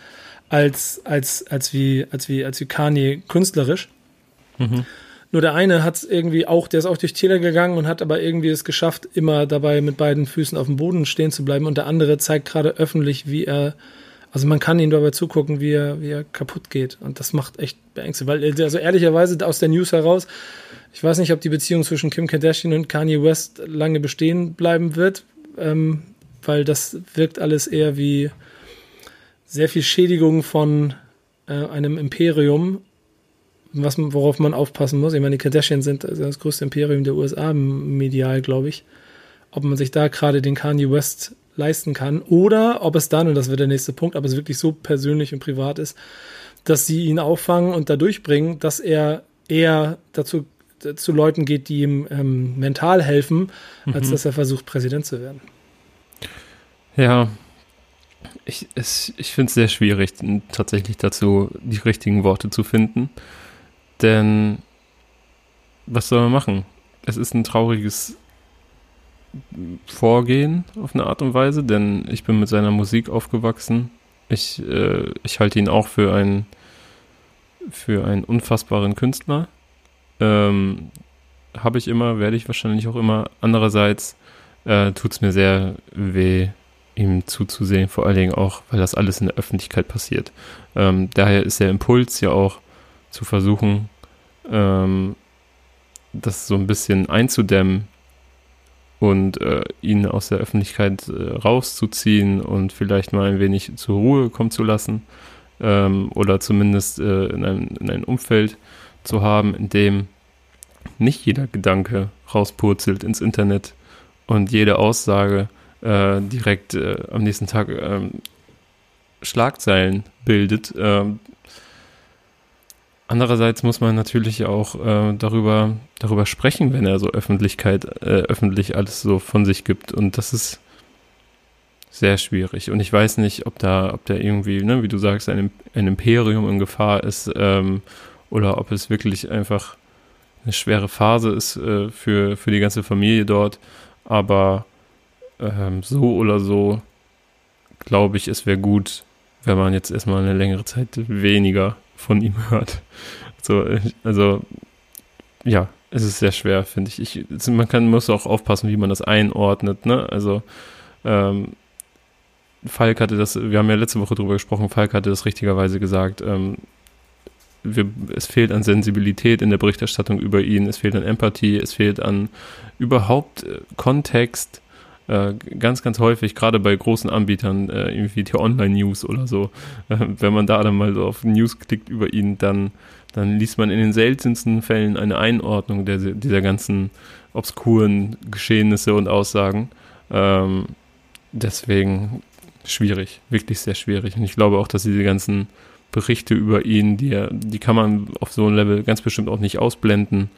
als, als, als wie, als wie, als wie Kanye künstlerisch. Mhm. Nur der eine hat es irgendwie auch, der ist auch durch Täler gegangen und hat aber irgendwie es geschafft, immer dabei mit beiden Füßen auf dem Boden stehen zu bleiben. Und der andere zeigt gerade öffentlich, wie er, also man kann ihm dabei zugucken, wie er, wie er kaputt geht. Und das macht echt beängstigend. Weil, also ehrlicherweise aus der News heraus, ich weiß nicht, ob die Beziehung zwischen Kim Kardashian und Kanye West lange bestehen bleiben wird, ähm, weil das wirkt alles eher wie sehr viel Schädigung von äh, einem Imperium was, worauf man aufpassen muss. Ich meine, die Kardashians sind das größte Imperium der USA medial, glaube ich. Ob man sich da gerade den Kanye West leisten kann oder ob es dann, und das wird der nächste Punkt, ob es wirklich so persönlich und privat ist, dass sie ihn auffangen und da durchbringen, dass er eher dazu zu Leuten geht, die ihm ähm, mental helfen, als mhm. dass er versucht, Präsident zu werden. Ja, ich, ich finde es sehr schwierig, tatsächlich dazu die richtigen Worte zu finden. Denn was soll man machen? Es ist ein trauriges Vorgehen auf eine Art und Weise, denn ich bin mit seiner Musik aufgewachsen. Ich, äh, ich halte ihn auch für einen, für einen unfassbaren Künstler. Ähm, Habe ich immer, werde ich wahrscheinlich auch immer. Andererseits äh, tut es mir sehr weh, ihm zuzusehen, vor allen Dingen auch, weil das alles in der Öffentlichkeit passiert. Ähm, daher ist der Impuls ja auch, zu versuchen, ähm, das so ein bisschen einzudämmen, und äh, ihn aus der Öffentlichkeit äh, rauszuziehen und vielleicht mal ein wenig zur Ruhe kommen zu lassen ähm, oder zumindest äh, in, einem, in einem Umfeld zu haben, in dem nicht jeder Gedanke rauspurzelt ins Internet und jede Aussage äh, direkt äh, am nächsten Tag ähm, Schlagzeilen bildet. Andererseits muss man natürlich auch äh, darüber, darüber sprechen, wenn er so Öffentlichkeit, äh, öffentlich alles so von sich gibt. Und das ist sehr schwierig. Und ich weiß nicht, ob da, ob da irgendwie, ne, wie du sagst, ein, ein Imperium in Gefahr ist ähm, oder ob es wirklich einfach eine schwere Phase ist äh, für, für die ganze Familie dort. Aber ähm, so oder so glaube ich, es wäre gut, wenn man jetzt erstmal eine längere Zeit weniger von ihm hört. So, also, ja, es ist sehr schwer, finde ich. ich. Man kann, muss auch aufpassen, wie man das einordnet, ne? Also, ähm, Falk hatte das, wir haben ja letzte Woche drüber gesprochen, Falk hatte das richtigerweise gesagt, ähm, wir, es fehlt an Sensibilität in der Berichterstattung über ihn, es fehlt an Empathie, es fehlt an überhaupt äh, Kontext, äh, ganz, ganz häufig, gerade bei großen Anbietern, äh, irgendwie die Online-News oder so, äh, wenn man da dann mal so auf News klickt über ihn, dann, dann liest man in den seltensten Fällen eine Einordnung der, dieser ganzen obskuren Geschehnisse und Aussagen. Ähm, deswegen schwierig, wirklich sehr schwierig. Und ich glaube auch, dass diese ganzen Berichte über ihn, die, die kann man auf so einem Level ganz bestimmt auch nicht ausblenden,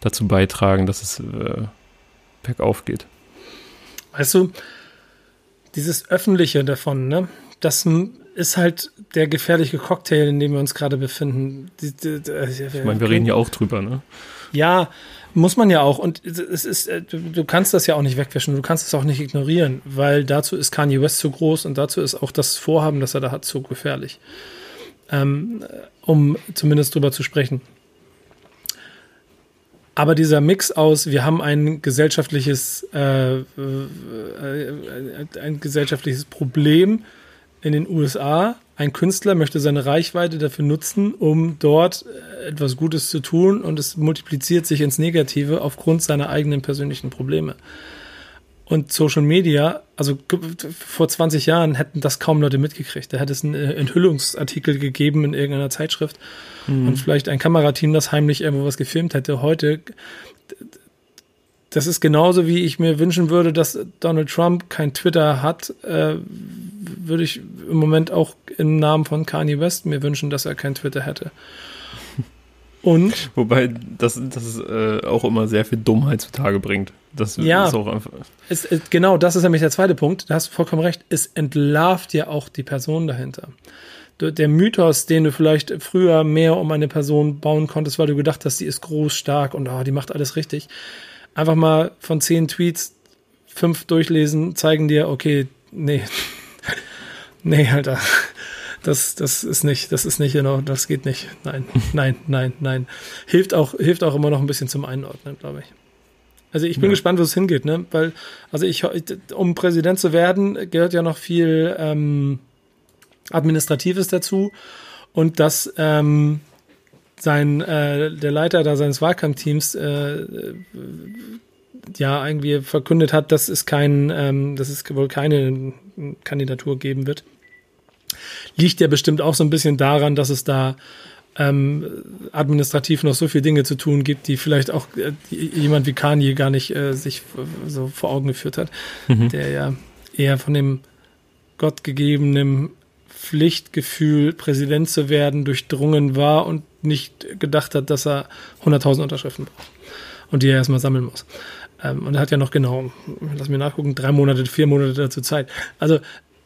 dazu beitragen, dass es äh, bergauf geht. Weißt du, dieses Öffentliche davon, ne? Das ist halt der gefährliche Cocktail, in dem wir uns gerade befinden. Die, die, die, ich meine, wir reden ja auch drüber, ne? Ja, muss man ja auch. Und es ist, äh, du, du kannst das ja auch nicht wegwischen, du kannst es auch nicht ignorieren, weil dazu ist Kanye West zu groß und dazu ist auch das Vorhaben, das er da hat, zu gefährlich. Ähm, um zumindest drüber zu sprechen. Aber dieser Mix aus, wir haben ein gesellschaftliches, äh, äh, ein gesellschaftliches Problem in den USA. Ein Künstler möchte seine Reichweite dafür nutzen, um dort äh, etwas Gutes zu tun und es multipliziert sich ins Negative aufgrund seiner eigenen persönlichen Probleme. Und Social Media, also vor 20 Jahren hätten das kaum Leute mitgekriegt. Da hätte es einen äh, Enthüllungsartikel gegeben in irgendeiner Zeitschrift mhm. und vielleicht ein Kamerateam, das heimlich irgendwo was gefilmt hätte. Heute, das ist genauso wie ich mir wünschen würde, dass Donald Trump kein Twitter hat, äh, würde ich im Moment auch im Namen von Kanye West mir wünschen, dass er kein Twitter hätte. Und? Wobei das, das äh, auch immer sehr viel Dummheit zutage bringt. Das ja, ist auch einfach. Es, es, genau, das ist nämlich der zweite Punkt. Da hast du vollkommen recht. Es entlarvt ja auch die Person dahinter. Der Mythos, den du vielleicht früher mehr um eine Person bauen konntest, weil du gedacht hast, die ist groß, stark und oh, die macht alles richtig. Einfach mal von zehn Tweets fünf durchlesen, zeigen dir, okay, nee, nee, Alter das, das ist nicht, das ist nicht genau, das geht nicht. Nein, nein, nein, nein. Hilft auch, hilft auch immer noch ein bisschen zum Einordnen, glaube ich. Also ich bin ja. gespannt, wo es hingeht, ne? Weil, also ich, um Präsident zu werden, gehört ja noch viel ähm, Administratives dazu. Und dass ähm, sein, äh, der Leiter da seines Wahlkampfteams äh, ja irgendwie verkündet hat, dass es kein, ähm, dass es wohl keine Kandidatur geben wird liegt ja bestimmt auch so ein bisschen daran, dass es da ähm, administrativ noch so viele Dinge zu tun gibt, die vielleicht auch äh, jemand wie Kanye gar nicht äh, sich so vor Augen geführt hat, mhm. der ja eher von dem gottgegebenen Pflichtgefühl, Präsident zu werden, durchdrungen war und nicht gedacht hat, dass er 100.000 Unterschriften braucht und die er erstmal sammeln muss. Ähm, und er hat ja noch genau, lass mir nachgucken, drei Monate, vier Monate dazu Zeit. Also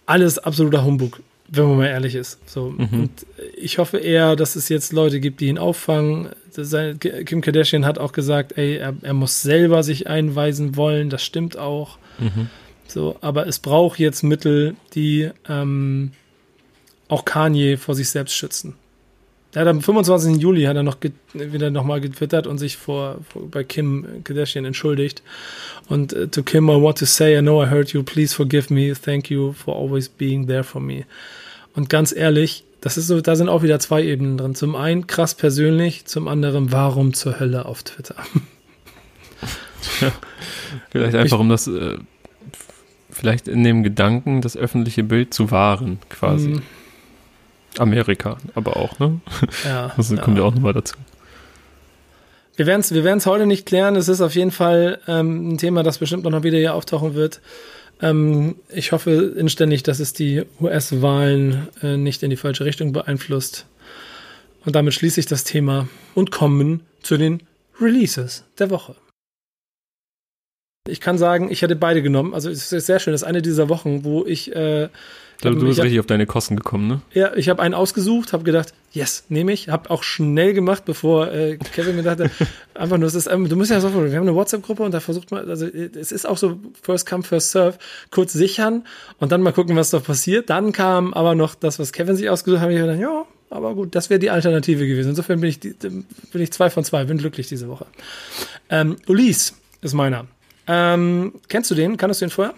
alles absoluter Humbug wenn man mal ehrlich ist. So. Mhm. Und ich hoffe eher, dass es jetzt Leute gibt, die ihn auffangen. Kim Kardashian hat auch gesagt, ey, er, er muss selber sich einweisen wollen. Das stimmt auch. Mhm. So, aber es braucht jetzt Mittel, die ähm, auch Kanye vor sich selbst schützen. Er hat am 25. Juli hat er noch wieder nochmal getwittert und sich vor, vor, bei Kim Kardashian entschuldigt. Und uh, to Kim, I want to say, I know I hurt you. Please forgive me. Thank you for always being there for me. Und ganz ehrlich, das ist so, da sind auch wieder zwei Ebenen drin. Zum einen krass persönlich, zum anderen, warum zur Hölle auf Twitter? vielleicht einfach, ich, um das, äh, vielleicht in dem Gedanken, das öffentliche Bild zu wahren, quasi. Mm. Amerika, aber auch, ne? Ja. Das kommt ja, ja auch nochmal dazu. Wir werden es wir werden's heute nicht klären. Es ist auf jeden Fall ähm, ein Thema, das bestimmt noch wieder hier auftauchen wird. Ähm, ich hoffe inständig, dass es die US-Wahlen äh, nicht in die falsche Richtung beeinflusst. Und damit schließe ich das Thema und kommen zu den Releases der Woche. Ich kann sagen, ich hätte beide genommen. Also es ist sehr schön. Das ist eine dieser Wochen, wo ich. Äh, du, du bist hab, richtig auf deine Kosten gekommen, ne? Ja, ich habe einen ausgesucht, habe gedacht, yes, nehme ich. Habe auch schnell gemacht, bevor äh, Kevin mir dachte, einfach nur, es ist, ähm, du musst ja so, wir haben eine WhatsApp-Gruppe und da versucht man, also es ist auch so First Come, First Serve, kurz sichern und dann mal gucken, was da passiert. Dann kam aber noch das, was Kevin sich ausgesucht hat, habe ich gedacht, ja, aber gut, das wäre die Alternative gewesen. Insofern bin ich, bin ich zwei von zwei, bin glücklich diese Woche. Ähm, Ulis ist meiner. Ähm, kennst du den? Kannst du den vorher?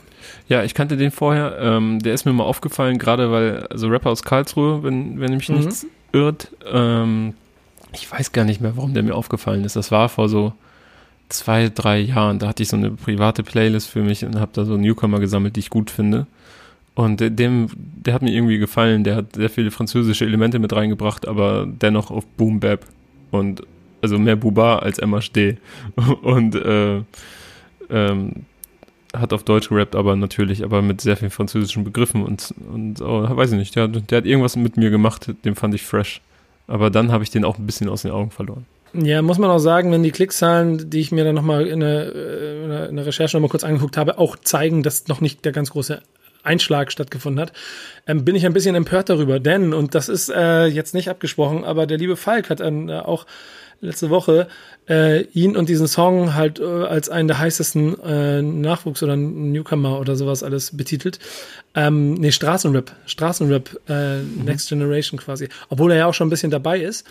Ja, ich kannte den vorher. Ähm, der ist mir mal aufgefallen, gerade weil, also Rapper aus Karlsruhe, wenn, wenn mich mhm. nichts irrt. Ähm, ich weiß gar nicht mehr, warum der mir aufgefallen ist. Das war vor so zwei, drei Jahren. Da hatte ich so eine private Playlist für mich und habe da so Newcomer gesammelt, die ich gut finde. Und dem, der hat mir irgendwie gefallen. Der hat sehr viele französische Elemente mit reingebracht, aber dennoch auf Boom Bap und also mehr Buba als MHD. Und äh, ähm, hat auf Deutsch gerappt, aber natürlich, aber mit sehr vielen französischen Begriffen und, und oh, weiß ich nicht, der, der hat irgendwas mit mir gemacht, den fand ich fresh. Aber dann habe ich den auch ein bisschen aus den Augen verloren. Ja, muss man auch sagen, wenn die Klickzahlen, die ich mir dann nochmal in der, äh, in der Recherche nochmal kurz angeguckt habe, auch zeigen, dass noch nicht der ganz große Einschlag stattgefunden hat, ähm, bin ich ein bisschen empört darüber. Denn, und das ist äh, jetzt nicht abgesprochen, aber der liebe Falk hat äh, auch letzte Woche äh, ihn und diesen Song halt äh, als einen der heißesten äh, Nachwuchs oder Newcomer oder sowas alles betitelt. Ähm, nee, Straßenrap, Straßenrap, äh, mhm. Next Generation quasi. Obwohl er ja auch schon ein bisschen dabei ist.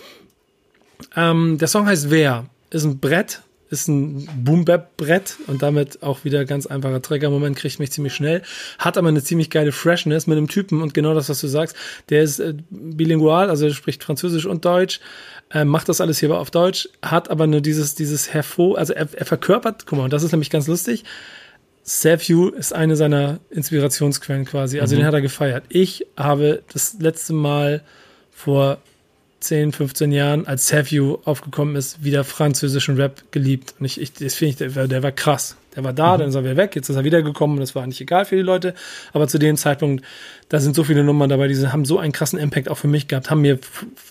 Ähm, der Song heißt Wer? Ist ein Brett, ist ein Boom-Bap-Brett und damit auch wieder ganz einfacher Trigger-Moment, kriegt mich ziemlich schnell. Hat aber eine ziemlich geile Freshness mit einem Typen und genau das, was du sagst. Der ist äh, bilingual, also spricht Französisch und Deutsch, äh, macht das alles hier auf Deutsch, hat aber nur dieses, dieses hervor, also er, er verkörpert, guck mal, und das ist nämlich ganz lustig. Savvy ist eine seiner Inspirationsquellen quasi, also mhm. den hat er gefeiert. Ich habe das letzte Mal vor 10, 15 Jahren, als Savvy aufgekommen ist, wieder französischen Rap geliebt. Und ich, ich das finde ich, der, war, der war krass. Der war da, mhm. dann ist er wieder weg, jetzt ist er wiedergekommen, das war nicht egal für die Leute. Aber zu dem Zeitpunkt, da sind so viele Nummern dabei, die haben so einen krassen Impact auch für mich gehabt, haben mir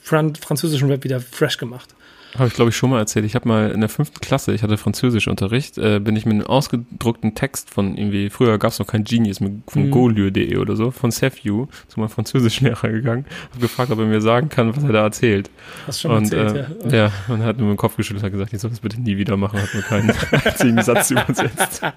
französischen Rap wieder fresh gemacht. Habe ich, glaube ich, schon mal erzählt. Ich habe mal in der fünften Klasse, ich hatte Französischunterricht, äh, bin ich mit einem ausgedruckten Text von irgendwie, früher gab es noch kein Genius, von mhm. Golieu.de oder so, von Sefju zu meinem Französischlehrer gegangen, habe gefragt, ob er mir sagen kann, was er da erzählt. Hast schon und, erzählt, äh, ja. Ja, und er hat nur mit dem Kopf geschüttelt, hat gesagt, ich soll das bitte nie wieder machen, hat mir keinen einzigen Satz übersetzt.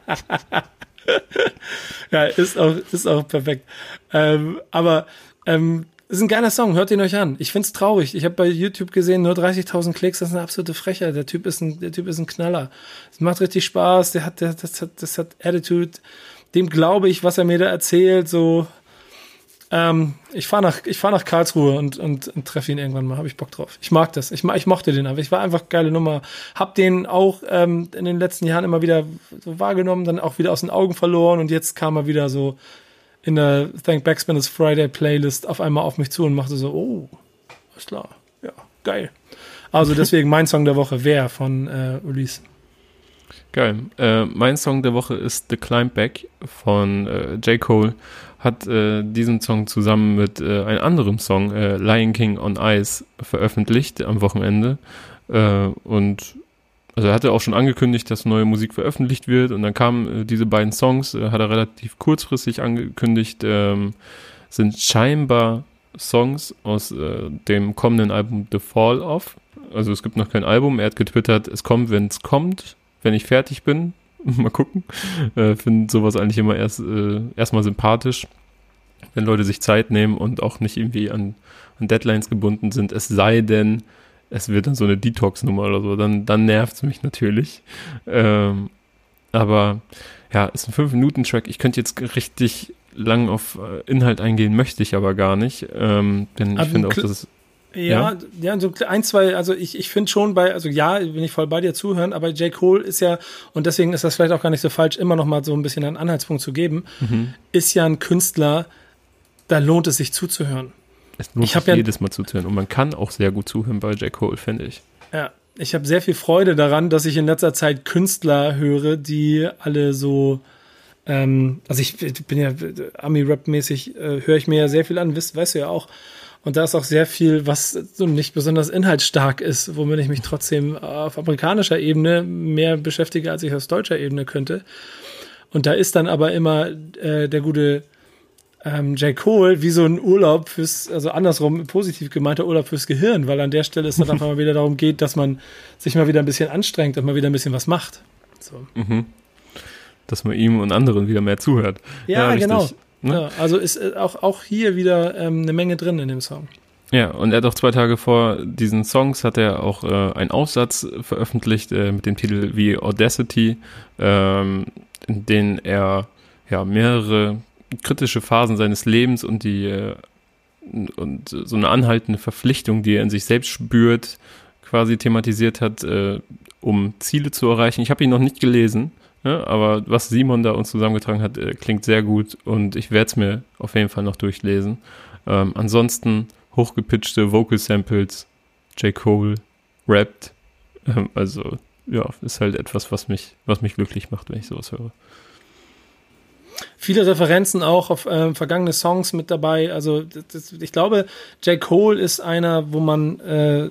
ja, ist auch, ist auch perfekt. Ähm, aber ähm, ist ein geiler Song, hört ihn euch an. Ich find's traurig. Ich habe bei YouTube gesehen, nur 30.000 Klicks, das ist eine absolute Frechheit. Der Typ ist ein, der Typ ist ein Knaller. Es macht richtig Spaß, der hat, der, das hat, das hat Attitude. Dem glaube ich, was er mir da erzählt, so. Ähm, ich fahre nach, fahr nach Karlsruhe und, und, und treffe ihn irgendwann mal. Habe ich Bock drauf. Ich mag das. Ich, ich mochte den einfach. Ich war einfach geile Nummer. Hab den auch ähm, in den letzten Jahren immer wieder so wahrgenommen, dann auch wieder aus den Augen verloren und jetzt kam er wieder so in der Thank Backspin is Friday Playlist auf einmal auf mich zu und machte so, oh, ist klar, ja, geil. Also deswegen mein Song der Woche, wer von äh, Release. Geil. Äh, mein Song der Woche ist The Climb Back von äh, J. Cole. Hat äh, diesen Song zusammen mit äh, einem anderen Song, äh, Lion King on Ice, veröffentlicht am Wochenende. Äh, und also er hatte auch schon angekündigt, dass neue Musik veröffentlicht wird und dann kamen äh, diese beiden Songs, äh, hat er relativ kurzfristig angekündigt, ähm, sind scheinbar Songs aus äh, dem kommenden Album The Fall Off. Also es gibt noch kein Album, er hat getwittert, es kommt, wenn es kommt, wenn ich fertig bin. Mal gucken. Äh, Finde sowas eigentlich immer erst äh, erstmal sympathisch, wenn Leute sich Zeit nehmen und auch nicht irgendwie an, an Deadlines gebunden sind. Es sei denn, es wird dann so eine Detox-Nummer oder so, dann, dann nervt es mich natürlich. Ähm, aber ja, ist ein 5-Minuten-Track. Ich könnte jetzt richtig lang auf äh, Inhalt eingehen, möchte ich aber gar nicht. Ähm, denn ich finde auch, dass es. Ja, ja, ja, so ein, zwei, also ich, ich finde schon bei, also ja, bin ich voll bei dir zuhören, aber J. Cole ist ja, und deswegen ist das vielleicht auch gar nicht so falsch, immer noch mal so ein bisschen einen Anhaltspunkt zu geben, mhm. ist ja ein Künstler, da lohnt es sich zuzuhören. Es lohnt sich ja, jedes Mal zuzuhören und man kann auch sehr gut zuhören bei J. Cole, finde ich. Ja, ich habe sehr viel Freude daran, dass ich in letzter Zeit Künstler höre, die alle so, ähm, also ich bin ja Ami-Rap-mäßig, äh, höre ich mir ja sehr viel an, weißt, weißt du ja auch. Und da ist auch sehr viel, was so nicht besonders inhaltsstark ist, womit ich mich trotzdem auf amerikanischer Ebene mehr beschäftige, als ich auf deutscher Ebene könnte. Und da ist dann aber immer äh, der gute ähm, J. Cole wie so ein Urlaub fürs, also andersrum positiv gemeinter Urlaub fürs Gehirn, weil an der Stelle es dann einfach mal wieder darum geht, dass man sich mal wieder ein bisschen anstrengt und mal wieder ein bisschen was macht. So. Mhm. Dass man ihm und anderen wieder mehr zuhört. Ja, ja genau. Ne? Ja, also ist äh, auch, auch hier wieder ähm, eine Menge drin in dem Song. Ja, und er hat auch zwei Tage vor diesen Songs hat er auch äh, einen Aufsatz veröffentlicht äh, mit dem Titel wie Audacity, ähm, in dem er ja mehrere kritische Phasen seines Lebens und die äh, und so eine anhaltende Verpflichtung, die er in sich selbst spürt, quasi thematisiert hat, äh, um Ziele zu erreichen. Ich habe ihn noch nicht gelesen, ja, aber was Simon da uns zusammengetragen hat, äh, klingt sehr gut und ich werde es mir auf jeden Fall noch durchlesen. Ähm, ansonsten hochgepitchte Vocal Samples, J. Cole rappt. Ähm, also ja, ist halt etwas, was mich, was mich glücklich macht, wenn ich sowas höre. Viele Referenzen auch auf äh, vergangene Songs mit dabei. Also das, ich glaube, J. Cole ist einer, wo man äh,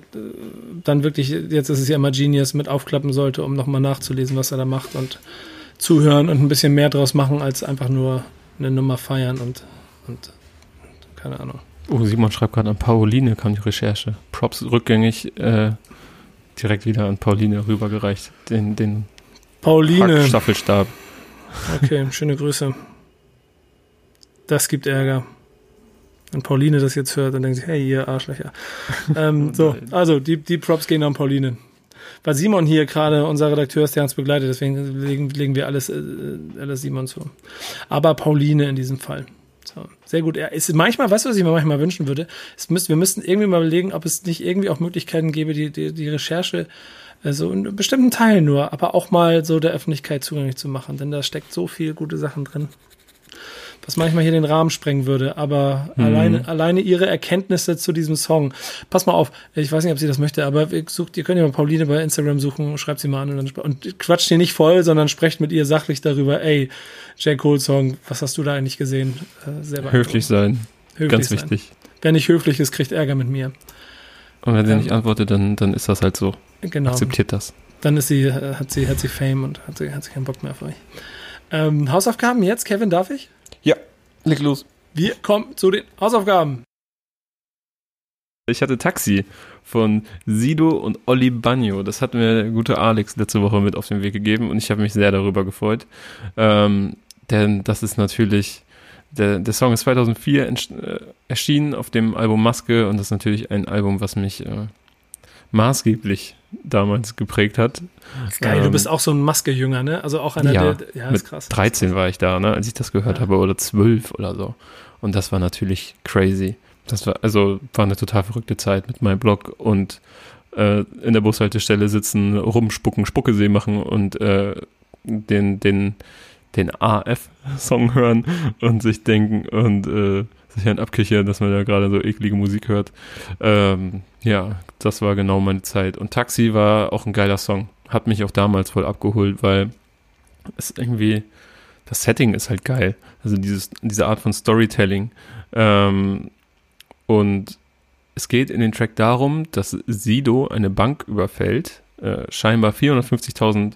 dann wirklich, jetzt ist es ja immer Genius, mit aufklappen sollte, um nochmal nachzulesen, was er da macht und zuhören und ein bisschen mehr draus machen, als einfach nur eine Nummer feiern und, und keine Ahnung. Oh, Simon schreibt gerade an Pauline, kam die Recherche. Props rückgängig äh, direkt wieder an Pauline rübergereicht. Den, den Pauline. Staffelstab. Okay, schöne Grüße. Das gibt Ärger. Wenn Pauline das jetzt hört, dann denkt sie, hey, ihr Arschlöcher. ähm, so, also die, die Props gehen an Pauline. Weil Simon hier gerade unser Redakteur ist, der uns begleitet, deswegen legen, legen wir alles, äh, alles Simon zu. Aber Pauline in diesem Fall. So, sehr gut. Ja, ist manchmal, weißt du, was ich mir manchmal wünschen würde? Es müsst, wir müssten irgendwie mal überlegen, ob es nicht irgendwie auch Möglichkeiten gäbe, die, die, die Recherche so in bestimmten Teilen nur, aber auch mal so der Öffentlichkeit zugänglich zu machen, denn da steckt so viel gute Sachen drin. Was manchmal hier den Rahmen sprengen würde, aber mhm. alleine, alleine ihre Erkenntnisse zu diesem Song. Pass mal auf, ich weiß nicht, ob sie das möchte, aber sucht, ihr könnt ja mal Pauline bei Instagram suchen, schreibt sie mal an und, dann, und quatscht ihr nicht voll, sondern sprecht mit ihr sachlich darüber, ey, J. Cole Song, was hast du da eigentlich gesehen? Äh, selber höflich sein. Höflich Ganz sein. wichtig. Wer nicht höflich ist, kriegt Ärger mit mir. Und wenn sie ähm, nicht antwortet, dann, dann ist das halt so. Genau. Akzeptiert das. Dann ist sie, hat sie, hat sie Fame und hat sie, hat sie keinen Bock mehr auf euch. Ähm, Hausaufgaben jetzt, Kevin, darf ich? Leg los. Wir kommen zu den Hausaufgaben. Ich hatte Taxi von Sido und Olli Bagno. Das hat mir der gute Alex letzte Woche mit auf den Weg gegeben und ich habe mich sehr darüber gefreut. Ähm, denn das ist natürlich, der, der Song ist 2004 äh, erschienen auf dem Album Maske und das ist natürlich ein Album, was mich äh, maßgeblich damals geprägt hat. Geil, ähm, du bist auch so ein Maske-Jünger, ne? Also auch einer ja, der, ja, ist krass. 13 war ich da, ne, als ich das gehört ja. habe, oder 12 oder so. Und das war natürlich crazy. Das war, also, war eine total verrückte Zeit mit meinem Blog und äh, in der Bushaltestelle sitzen, rumspucken, Spuckesee machen und äh, den, den, den AF-Song hören und sich denken und äh, sich dann abkichern, dass man da gerade so eklige Musik hört. Ähm, ja, das war genau meine Zeit. Und Taxi war auch ein geiler Song. Hat mich auch damals voll abgeholt, weil es irgendwie, das Setting ist halt geil. Also dieses, diese Art von Storytelling. Ähm, und es geht in den Track darum, dass Sido eine Bank überfällt, äh, scheinbar 450.000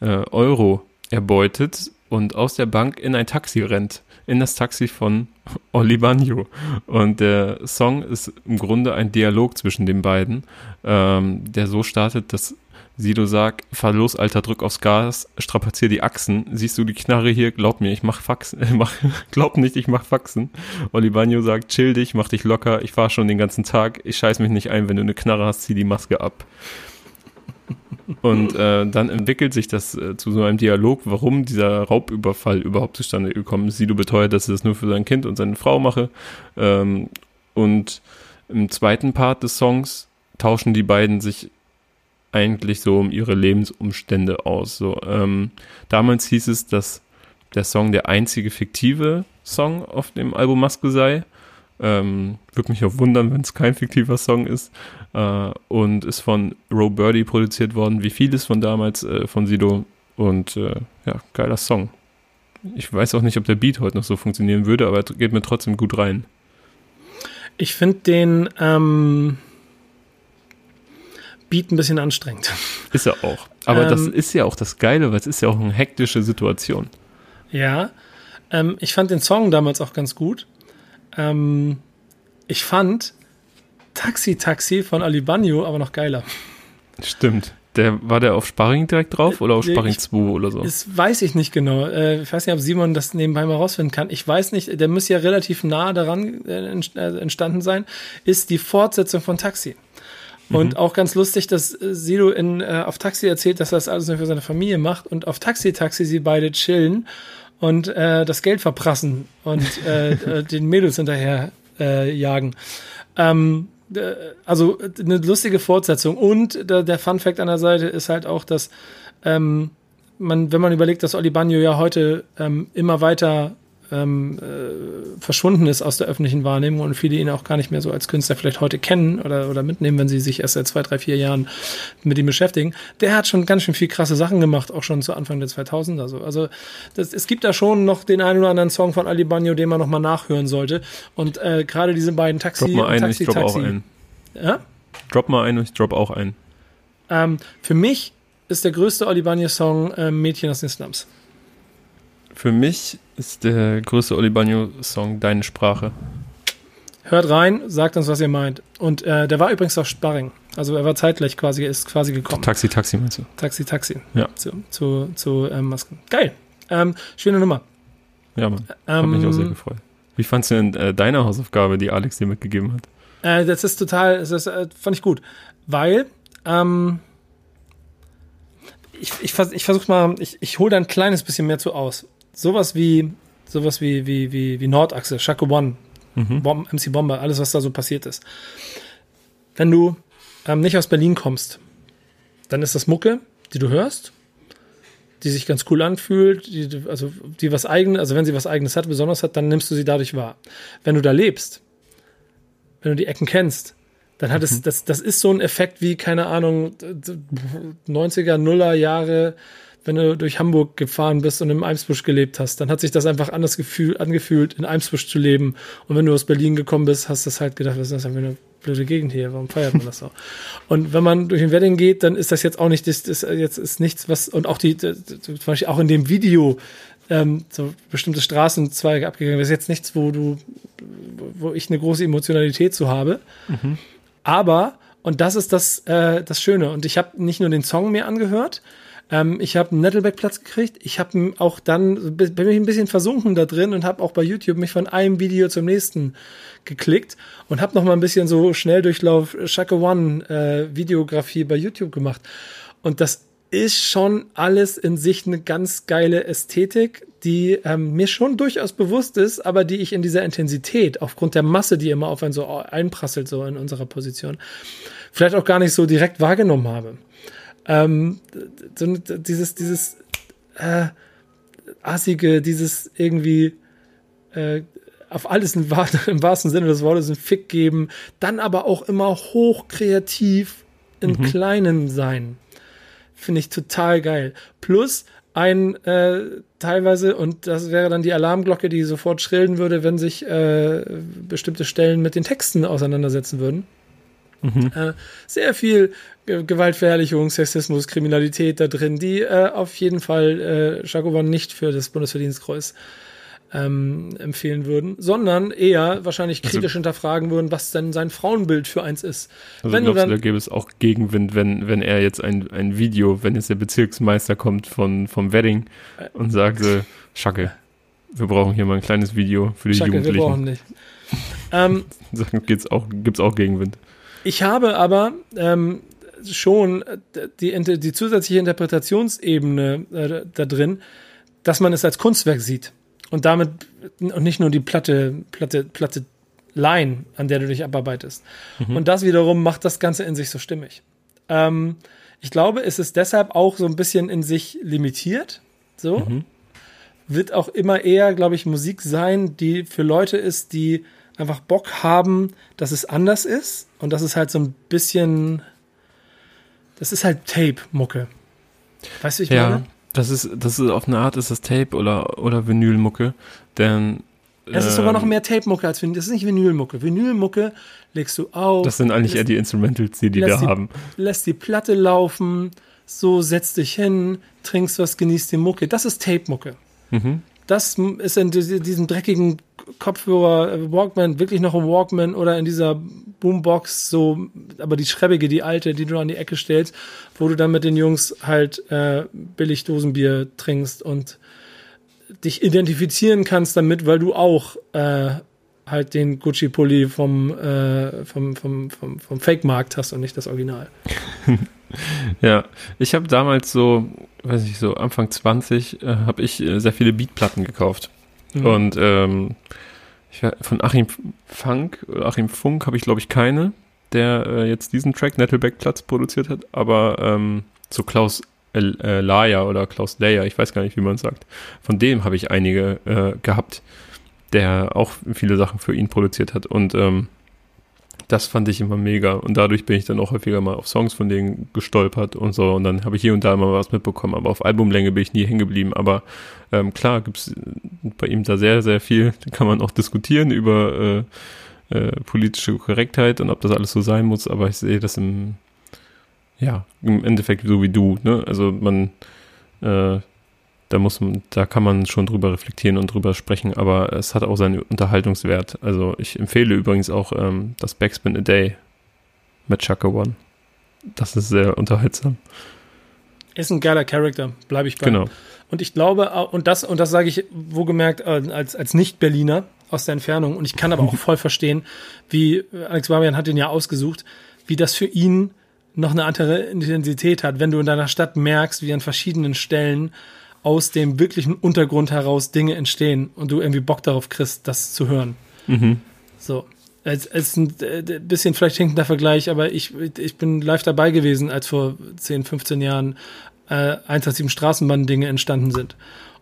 äh, Euro erbeutet und aus der Bank in ein Taxi rennt in das Taxi von Oli Bagno. Und der Song ist im Grunde ein Dialog zwischen den beiden, ähm, der so startet, dass Sido sagt, fahr los, Alter, drück aufs Gas, strapazier die Achsen. Siehst du die Knarre hier? Glaub mir, ich mach Faxen. mach, glaub nicht, ich mach Faxen. Oli Bagno sagt, chill dich, mach dich locker, ich fahr schon den ganzen Tag, ich scheiß mich nicht ein, wenn du eine Knarre hast, zieh die Maske ab. Und äh, dann entwickelt sich das äh, zu so einem Dialog, warum dieser Raubüberfall überhaupt zustande gekommen ist. Sido beteuert, dass er das nur für sein Kind und seine Frau mache. Ähm, und im zweiten Part des Songs tauschen die beiden sich eigentlich so um ihre Lebensumstände aus. So, ähm, damals hieß es, dass der Song der einzige fiktive Song auf dem Album Maske sei. Ähm, Würde mich auch wundern, wenn es kein fiktiver Song ist. Äh, und ist von Roe Birdie produziert worden, wie vieles von damals äh, von Sido. Und äh, ja, geiler Song. Ich weiß auch nicht, ob der Beat heute noch so funktionieren würde, aber er geht mir trotzdem gut rein. Ich finde den ähm, Beat ein bisschen anstrengend. Ist er auch. Aber ähm, das ist ja auch das Geile, weil es ist ja auch eine hektische Situation. Ja. Ähm, ich fand den Song damals auch ganz gut. Ähm, ich fand Taxi Taxi von Ali aber noch geiler. Stimmt. Der, war der auf Sparring direkt drauf oder auf Sparring 2 oder so? Das weiß ich nicht genau. Äh, ich weiß nicht, ob Simon das nebenbei mal rausfinden kann. Ich weiß nicht, der muss ja relativ nah daran äh, äh, entstanden sein. Ist die Fortsetzung von Taxi. Und mhm. auch ganz lustig, dass Sido in, auf Taxi erzählt, dass er das alles nur für seine Familie macht und auf Taxi Taxi sie beide chillen und äh, das Geld verprassen und äh, den Mädels hinterher äh, jagen. Ähm, äh, also eine lustige Fortsetzung. Und der, Fun Fact an der Seite ist halt auch, dass ähm, man, wenn man überlegt, dass Oli Bagno ja heute ähm, immer weiter ähm, äh, verschwunden ist aus der öffentlichen Wahrnehmung und viele ihn auch gar nicht mehr so als Künstler vielleicht heute kennen oder, oder mitnehmen, wenn sie sich erst seit zwei, drei, vier Jahren mit ihm beschäftigen. Der hat schon ganz schön viel krasse Sachen gemacht, auch schon zu Anfang der 2000er. So. Also das, es gibt da schon noch den einen oder anderen Song von Ali Banyo, den man noch mal nachhören sollte. Und äh, gerade diese beiden Taxi, drop mal ein, Taxi, ich drop Taxi. Auch ein. Ja? Drop mal ein und ich drop auch ein. Ähm, für mich ist der größte Oli Banyo Song äh, Mädchen aus den Slums. Für mich ist der größte Olibanyo-Song Deine Sprache. Hört rein, sagt uns, was ihr meint. Und äh, der war übrigens auf Sparring. Also er war zeitgleich quasi, ist quasi gekommen. Taxi, Taxi meinst du? Taxi, Taxi. Ja. Zu, zu, zu ähm, Masken. Geil. Ähm, schöne Nummer. Ja, Mann. Hat ähm, mich auch sehr gefreut. Wie fandst du denn äh, deine Hausaufgabe, die Alex dir mitgegeben hat? Äh, das ist total, das ist, äh, fand ich gut. Weil, ähm, ich, ich, ich versuche mal, ich, ich hole da ein kleines bisschen mehr zu aus sowas wie, sowas wie, wie, wie, wie Nordachse, Shaco One, mhm. Bomb, MC Bomber, alles, was da so passiert ist. Wenn du ähm, nicht aus Berlin kommst, dann ist das Mucke, die du hörst, die sich ganz cool anfühlt, die, also die was eigenes, also wenn sie was eigenes hat, besonders hat, dann nimmst du sie dadurch wahr. Wenn du da lebst, wenn du die Ecken kennst, dann hat mhm. es, das, das ist so ein Effekt wie, keine Ahnung, 90er, Nuller Jahre wenn du durch Hamburg gefahren bist und im Eimsbusch gelebt hast, dann hat sich das einfach anders gefühl, angefühlt, in Eimsbusch zu leben. Und wenn du aus Berlin gekommen bist, hast du das halt gedacht, was ist das denn für eine blöde Gegend hier? Warum feiert man das so? und wenn man durch den Wedding geht, dann ist das jetzt auch nicht, das, das jetzt ist nichts, was, und auch die, zum Beispiel auch in dem Video, ähm, so bestimmte Straßenzweige abgegangen, das ist jetzt nichts, wo du, wo ich eine große Emotionalität zu habe. Mhm. Aber, und das ist das, äh, das Schöne. Und ich habe nicht nur den Song mir angehört, ähm, ich habe einen Nettleback-Platz gekriegt. Ich habe auch dann, bin ich ein bisschen versunken da drin und habe auch bei YouTube mich von einem Video zum nächsten geklickt und habe noch mal ein bisschen so Schnelldurchlauf Shaka One äh, Videografie bei YouTube gemacht. Und das ist schon alles in sich eine ganz geile Ästhetik, die ähm, mir schon durchaus bewusst ist, aber die ich in dieser Intensität, aufgrund der Masse, die immer auf einen so einprasselt, so in unserer Position, vielleicht auch gar nicht so direkt wahrgenommen habe. Ähm, so, dieses, dieses äh, assige, dieses irgendwie äh, auf alles im, im, wahrsten Sinne des Wortes einen Fick geben, dann aber auch immer hochkreativ in mhm. Kleinen sein. Finde ich total geil. Plus ein äh, teilweise, und das wäre dann die Alarmglocke, die sofort schrillen würde, wenn sich äh, bestimmte Stellen mit den Texten auseinandersetzen würden. Mhm. Äh, sehr viel Gewaltverherrlichung, Sexismus, Kriminalität da drin, die äh, auf jeden Fall äh, Schakowan nicht für das Bundesverdienstkreuz ähm, empfehlen würden, sondern eher wahrscheinlich also kritisch also, hinterfragen würden, was denn sein Frauenbild für eins ist. Also wenn glaubst dann, da gäbe es auch Gegenwind, wenn, wenn er jetzt ein, ein Video, wenn jetzt der Bezirksmeister kommt von, vom Wedding und sagt, äh, Schacke, wir brauchen hier mal ein kleines Video für die Schacke, Jugendlichen. wir brauchen nicht. ähm, gibt's auch, gibt's auch Gegenwind. Ich habe aber ähm, schon die, die zusätzliche Interpretationsebene äh, da drin, dass man es als Kunstwerk sieht und damit und nicht nur die platte, platte, platte Line, an der du dich abarbeitest. Mhm. Und das wiederum macht das Ganze in sich so stimmig. Ähm, ich glaube, es ist deshalb auch so ein bisschen in sich limitiert. So. Mhm. Wird auch immer eher, glaube ich, Musik sein, die für Leute ist, die einfach Bock haben, dass es anders ist. Und das ist halt so ein bisschen. Das ist halt Tape-Mucke. Weißt du, ich ja, meine? Das ist, das ist auf eine Art ist das Tape oder, oder Vinyl-Mucke. Denn es ist sogar noch ähm, mehr Tape-Mucke als Vinyl. Das ist nicht Vinyl-Mucke. Vinyl-Mucke legst du auf. Das sind eigentlich lässt, eher die Instrumentals, die die da die, haben. Lässt die Platte laufen, so setzt dich hin, trinkst was, genießt die Mucke. Das ist Tape-Mucke. Mhm. Das ist in diesem dreckigen Kopfhörer, äh, Walkman, wirklich noch ein Walkman oder in dieser Boombox, so, aber die schrebbige, die alte, die du an die Ecke stellst, wo du dann mit den Jungs halt äh, billig Dosenbier trinkst und dich identifizieren kannst damit, weil du auch äh, halt den Gucci-Pulli vom, äh, vom, vom, vom, vom Fake-Markt hast und nicht das Original. ja, ich habe damals so, weiß ich so, Anfang 20 äh, habe ich äh, sehr viele Beatplatten gekauft. Mhm. Und ähm, ich, von Achim Funk, Achim Funk habe ich glaube ich keine, der äh, jetzt diesen Track Nettleback Platz produziert hat, aber ähm, zu Klaus äh, Laya oder Klaus Leyer, ich weiß gar nicht, wie man sagt. Von dem habe ich einige äh, gehabt, der auch viele Sachen für ihn produziert hat. Und ähm, das fand ich immer mega. Und dadurch bin ich dann auch häufiger mal auf Songs von denen gestolpert und so. Und dann habe ich hier und da mal was mitbekommen. Aber auf Albumlänge bin ich nie hängen geblieben. Aber ähm, klar, gibt es bei ihm da sehr, sehr viel. Da kann man auch diskutieren über äh, äh, politische Korrektheit und ob das alles so sein muss. Aber ich sehe das im ja, im Endeffekt so wie du, ne? Also man, äh, da muss man, da kann man schon drüber reflektieren und drüber sprechen, aber es hat auch seinen Unterhaltungswert. Also ich empfehle übrigens auch ähm, das Backspin a Day mit Chaka One. Das ist sehr unterhaltsam. Ist ein geiler Charakter, bleibe ich bei. Genau. Und ich glaube, und das, und das sage ich wohlgemerkt äh, als, als Nicht-Berliner aus der Entfernung, und ich kann aber auch voll verstehen, wie Alex Babian hat den ja ausgesucht, wie das für ihn noch eine andere Intensität hat, wenn du in deiner Stadt merkst, wie an verschiedenen Stellen aus dem wirklichen Untergrund heraus Dinge entstehen und du irgendwie Bock darauf kriegst, das zu hören. Mhm. So. Es ist ein äh, bisschen vielleicht hinkender Vergleich, aber ich, ich bin live dabei gewesen, als vor 10, 15 Jahren äh, 187 Straßenbahn-Dinge entstanden sind.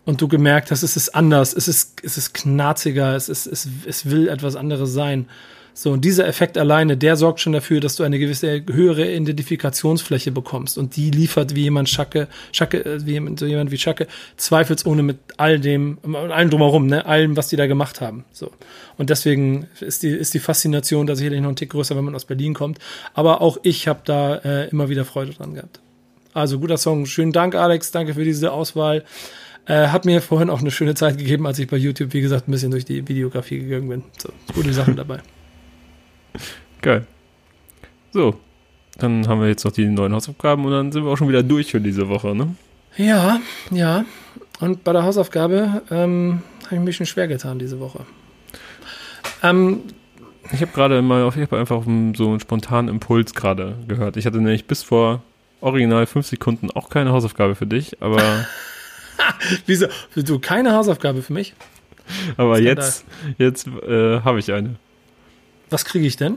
Und du gemerkt hast, es ist anders, es ist, es ist knarziger, es, ist, es, es will etwas anderes sein. So, und dieser Effekt alleine, der sorgt schon dafür, dass du eine gewisse höhere Identifikationsfläche bekommst. Und die liefert wie jemand Schacke, Schacke, äh, wie jemand, so jemand wie Schacke, zweifelsohne mit all dem, allem drumherum, ne, allem, was die da gemacht haben. So. Und deswegen ist die, ist die Faszination da sicherlich noch ein Tick größer, wenn man aus Berlin kommt. Aber auch ich habe da äh, immer wieder Freude dran gehabt. Also guter Song. Schönen Dank, Alex. Danke für diese Auswahl. Äh, hat mir vorhin auch eine schöne Zeit gegeben, als ich bei YouTube, wie gesagt, ein bisschen durch die Videografie gegangen bin. So, gute Sachen dabei. Geil. So, dann haben wir jetzt noch die neuen Hausaufgaben und dann sind wir auch schon wieder durch für diese Woche, ne? Ja, ja. Und bei der Hausaufgabe ähm, habe ich mich ein bisschen schwer getan diese Woche. Ähm, ich habe gerade mal auf, ich habe einfach so einen spontanen Impuls gerade gehört. Ich hatte nämlich bis vor original fünf Sekunden auch keine Hausaufgabe für dich, aber. Wieso? Du keine Hausaufgabe für mich? Aber jetzt, jetzt äh, habe ich eine. Was kriege ich denn?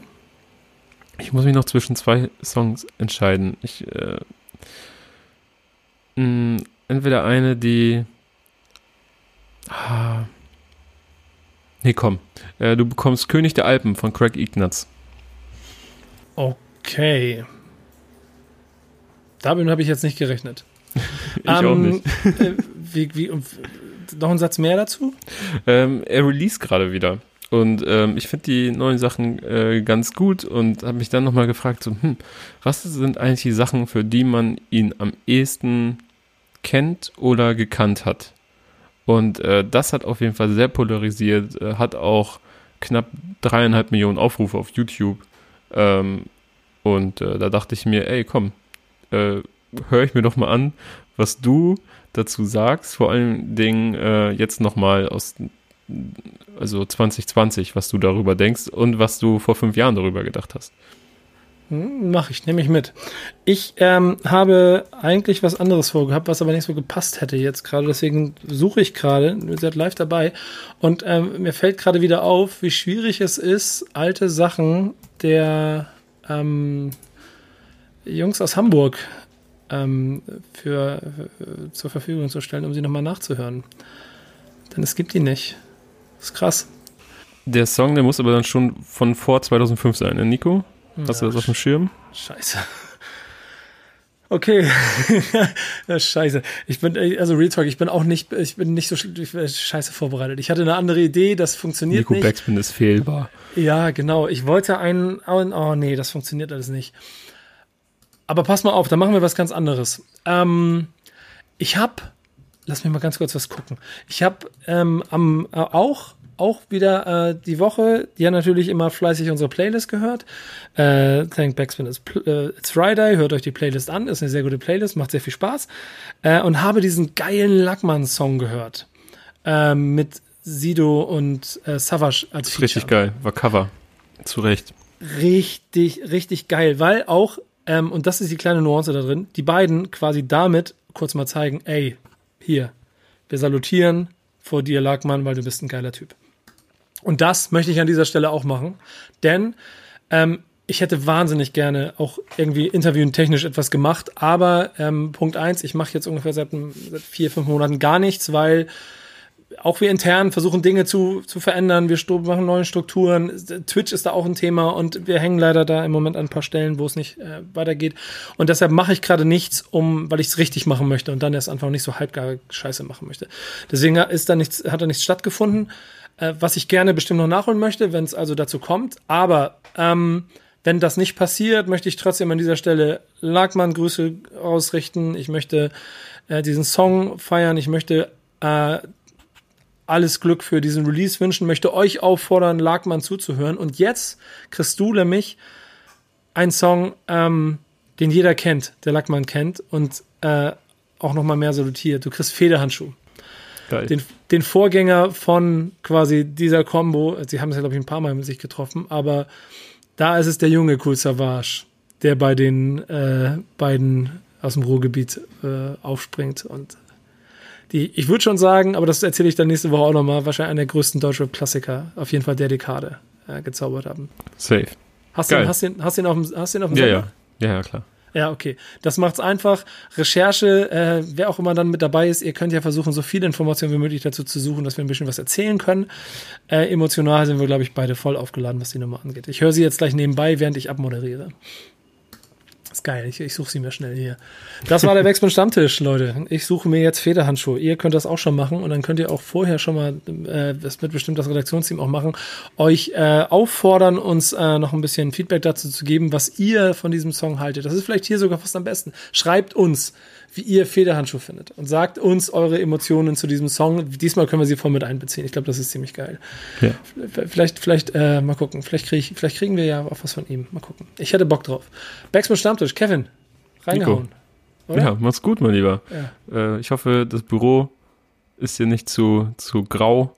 Ich muss mich noch zwischen zwei Songs entscheiden. Ich, äh, mh, entweder eine, die. Ah, nee, komm. Äh, du bekommst König der Alpen von Craig Ignatz. Okay. Damit habe ich jetzt nicht gerechnet. ich ähm, auch nicht. äh, wie, wie, noch ein Satz mehr dazu? Ähm, er release gerade wieder. Und ähm, ich finde die neuen Sachen äh, ganz gut und habe mich dann nochmal gefragt, so, hm, was sind eigentlich die Sachen, für die man ihn am ehesten kennt oder gekannt hat? Und äh, das hat auf jeden Fall sehr polarisiert, äh, hat auch knapp dreieinhalb Millionen Aufrufe auf YouTube. Ähm, und äh, da dachte ich mir, ey, komm, äh, höre ich mir doch mal an, was du dazu sagst, vor allen Dingen äh, jetzt nochmal aus also 2020, was du darüber denkst und was du vor fünf Jahren darüber gedacht hast. Hm, mach ich, nehme ich mit. Ich ähm, habe eigentlich was anderes vorgehabt, was aber nicht so gepasst hätte jetzt gerade. Deswegen suche ich gerade, ihr seid live dabei. Und ähm, mir fällt gerade wieder auf, wie schwierig es ist, alte Sachen der ähm, Jungs aus Hamburg ähm, für, für, zur Verfügung zu stellen, um sie nochmal nachzuhören. Denn es gibt die nicht. Das ist krass. Der Song, der muss aber dann schon von vor 2005 sein, ne, Nico? Hast du das auf dem Schirm? Scheiße. Okay. scheiße. Ich bin, also Real Talk, ich bin auch nicht, ich bin nicht so scheiße vorbereitet. Ich hatte eine andere Idee, das funktioniert Nico nicht. Nico Backspin ist fehlbar. Ja, genau. Ich wollte einen, oh nee, das funktioniert alles nicht. Aber pass mal auf, da machen wir was ganz anderes. Ähm, ich hab, lass mich mal ganz kurz was gucken. Ich hab ähm, am, äh, auch auch wieder äh, die Woche, ja natürlich immer fleißig unsere Playlist gehört. Äh, Thank Backspin is äh, It's Friday, hört euch die Playlist an, ist eine sehr gute Playlist, macht sehr viel Spaß. Äh, und habe diesen geilen Lackmann-Song gehört. Äh, mit Sido und äh, Savage als Feature. Richtig geil, war Cover. Zu Recht. Richtig, richtig geil, weil auch, ähm, und das ist die kleine Nuance da drin, die beiden quasi damit kurz mal zeigen, ey, hier, wir salutieren vor dir, Lackmann, weil du bist ein geiler Typ. Und das möchte ich an dieser Stelle auch machen, denn ähm, ich hätte wahnsinnig gerne auch irgendwie interviewtechnisch etwas gemacht, aber ähm, Punkt eins, ich mache jetzt ungefähr seit, seit, vier, fünf Monaten gar nichts, weil auch wir intern versuchen Dinge zu, zu verändern, wir machen neue Strukturen, Twitch ist da auch ein Thema und wir hängen leider da im Moment an ein paar Stellen, wo es nicht äh, weitergeht. Und deshalb mache ich gerade nichts, um, weil ich es richtig machen möchte und dann erst einfach nicht so halbgar Scheiße machen möchte. Deswegen ist da nichts, hat da nichts stattgefunden äh, was ich gerne bestimmt noch nachholen möchte, wenn es also dazu kommt. Aber ähm, wenn das nicht passiert, möchte ich trotzdem an dieser Stelle Lagmann Grüße ausrichten. Ich möchte äh, diesen Song feiern. Ich möchte äh, alles Glück für diesen Release wünschen, möchte euch auffordern, Lagmann zuzuhören. Und jetzt kriegst du nämlich einen Song, ähm, den jeder kennt, der Lackmann kennt und äh, auch noch mal mehr salutiert. Du kriegst Federhandschuh. Geil. Den, den Vorgänger von quasi dieser Combo. Sie haben es ja, glaube ich, ein paar Mal mit sich getroffen, aber da ist es der junge Cool Savage, der bei den äh, beiden aus dem Ruhrgebiet äh, aufspringt und die, ich würde schon sagen, aber das erzähle ich dann nächste Woche auch nochmal, wahrscheinlich einer der größten Deutschrap-Klassiker, auf jeden Fall der Dekade, äh, gezaubert haben. Safe. Hast du, hast den, hast den auf dem, hast den auf dem ja, ja, ja, ja, klar. Ja, okay. Das macht's einfach. Recherche, äh, wer auch immer dann mit dabei ist, ihr könnt ja versuchen, so viele Informationen wie möglich dazu zu suchen, dass wir ein bisschen was erzählen können. Äh, emotional sind wir, glaube ich, beide voll aufgeladen, was die Nummer angeht. Ich höre sie jetzt gleich nebenbei, während ich abmoderiere ist geil. Ich, ich suche sie mir schnell hier. Das war der Backspin Stammtisch, Leute. Ich suche mir jetzt Federhandschuhe. Ihr könnt das auch schon machen und dann könnt ihr auch vorher schon mal, äh, das wird bestimmt das Redaktionsteam auch machen, euch äh, auffordern, uns äh, noch ein bisschen Feedback dazu zu geben, was ihr von diesem Song haltet. Das ist vielleicht hier sogar fast am besten. Schreibt uns wie ihr Federhandschuh findet und sagt uns eure Emotionen zu diesem Song. Diesmal können wir sie voll mit einbeziehen. Ich glaube, das ist ziemlich geil. Ja. Vielleicht, vielleicht, äh, mal gucken. Vielleicht, krieg ich, vielleicht kriegen wir ja auch was von ihm. Mal gucken. Ich hätte Bock drauf. Backspin Stammtisch, Kevin, reingehauen. Ja, mach's gut, mein Lieber. Ja. Äh, ich hoffe, das Büro ist dir nicht zu, zu grau,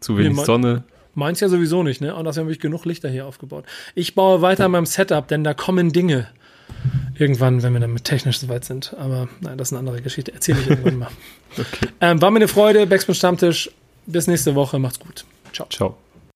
zu wenig nee, Sonne. Meins ja sowieso nicht, ne? Und außerdem habe ich genug Lichter hier aufgebaut. Ich baue weiter an meinem Setup, denn da kommen Dinge. Irgendwann, wenn wir dann mit technisch soweit sind. Aber nein, das ist eine andere Geschichte. Erzähle ich irgendwann mal. okay. ähm, war mir eine Freude. Backspin Stammtisch. Bis nächste Woche. Macht's gut. Ciao. Ciao.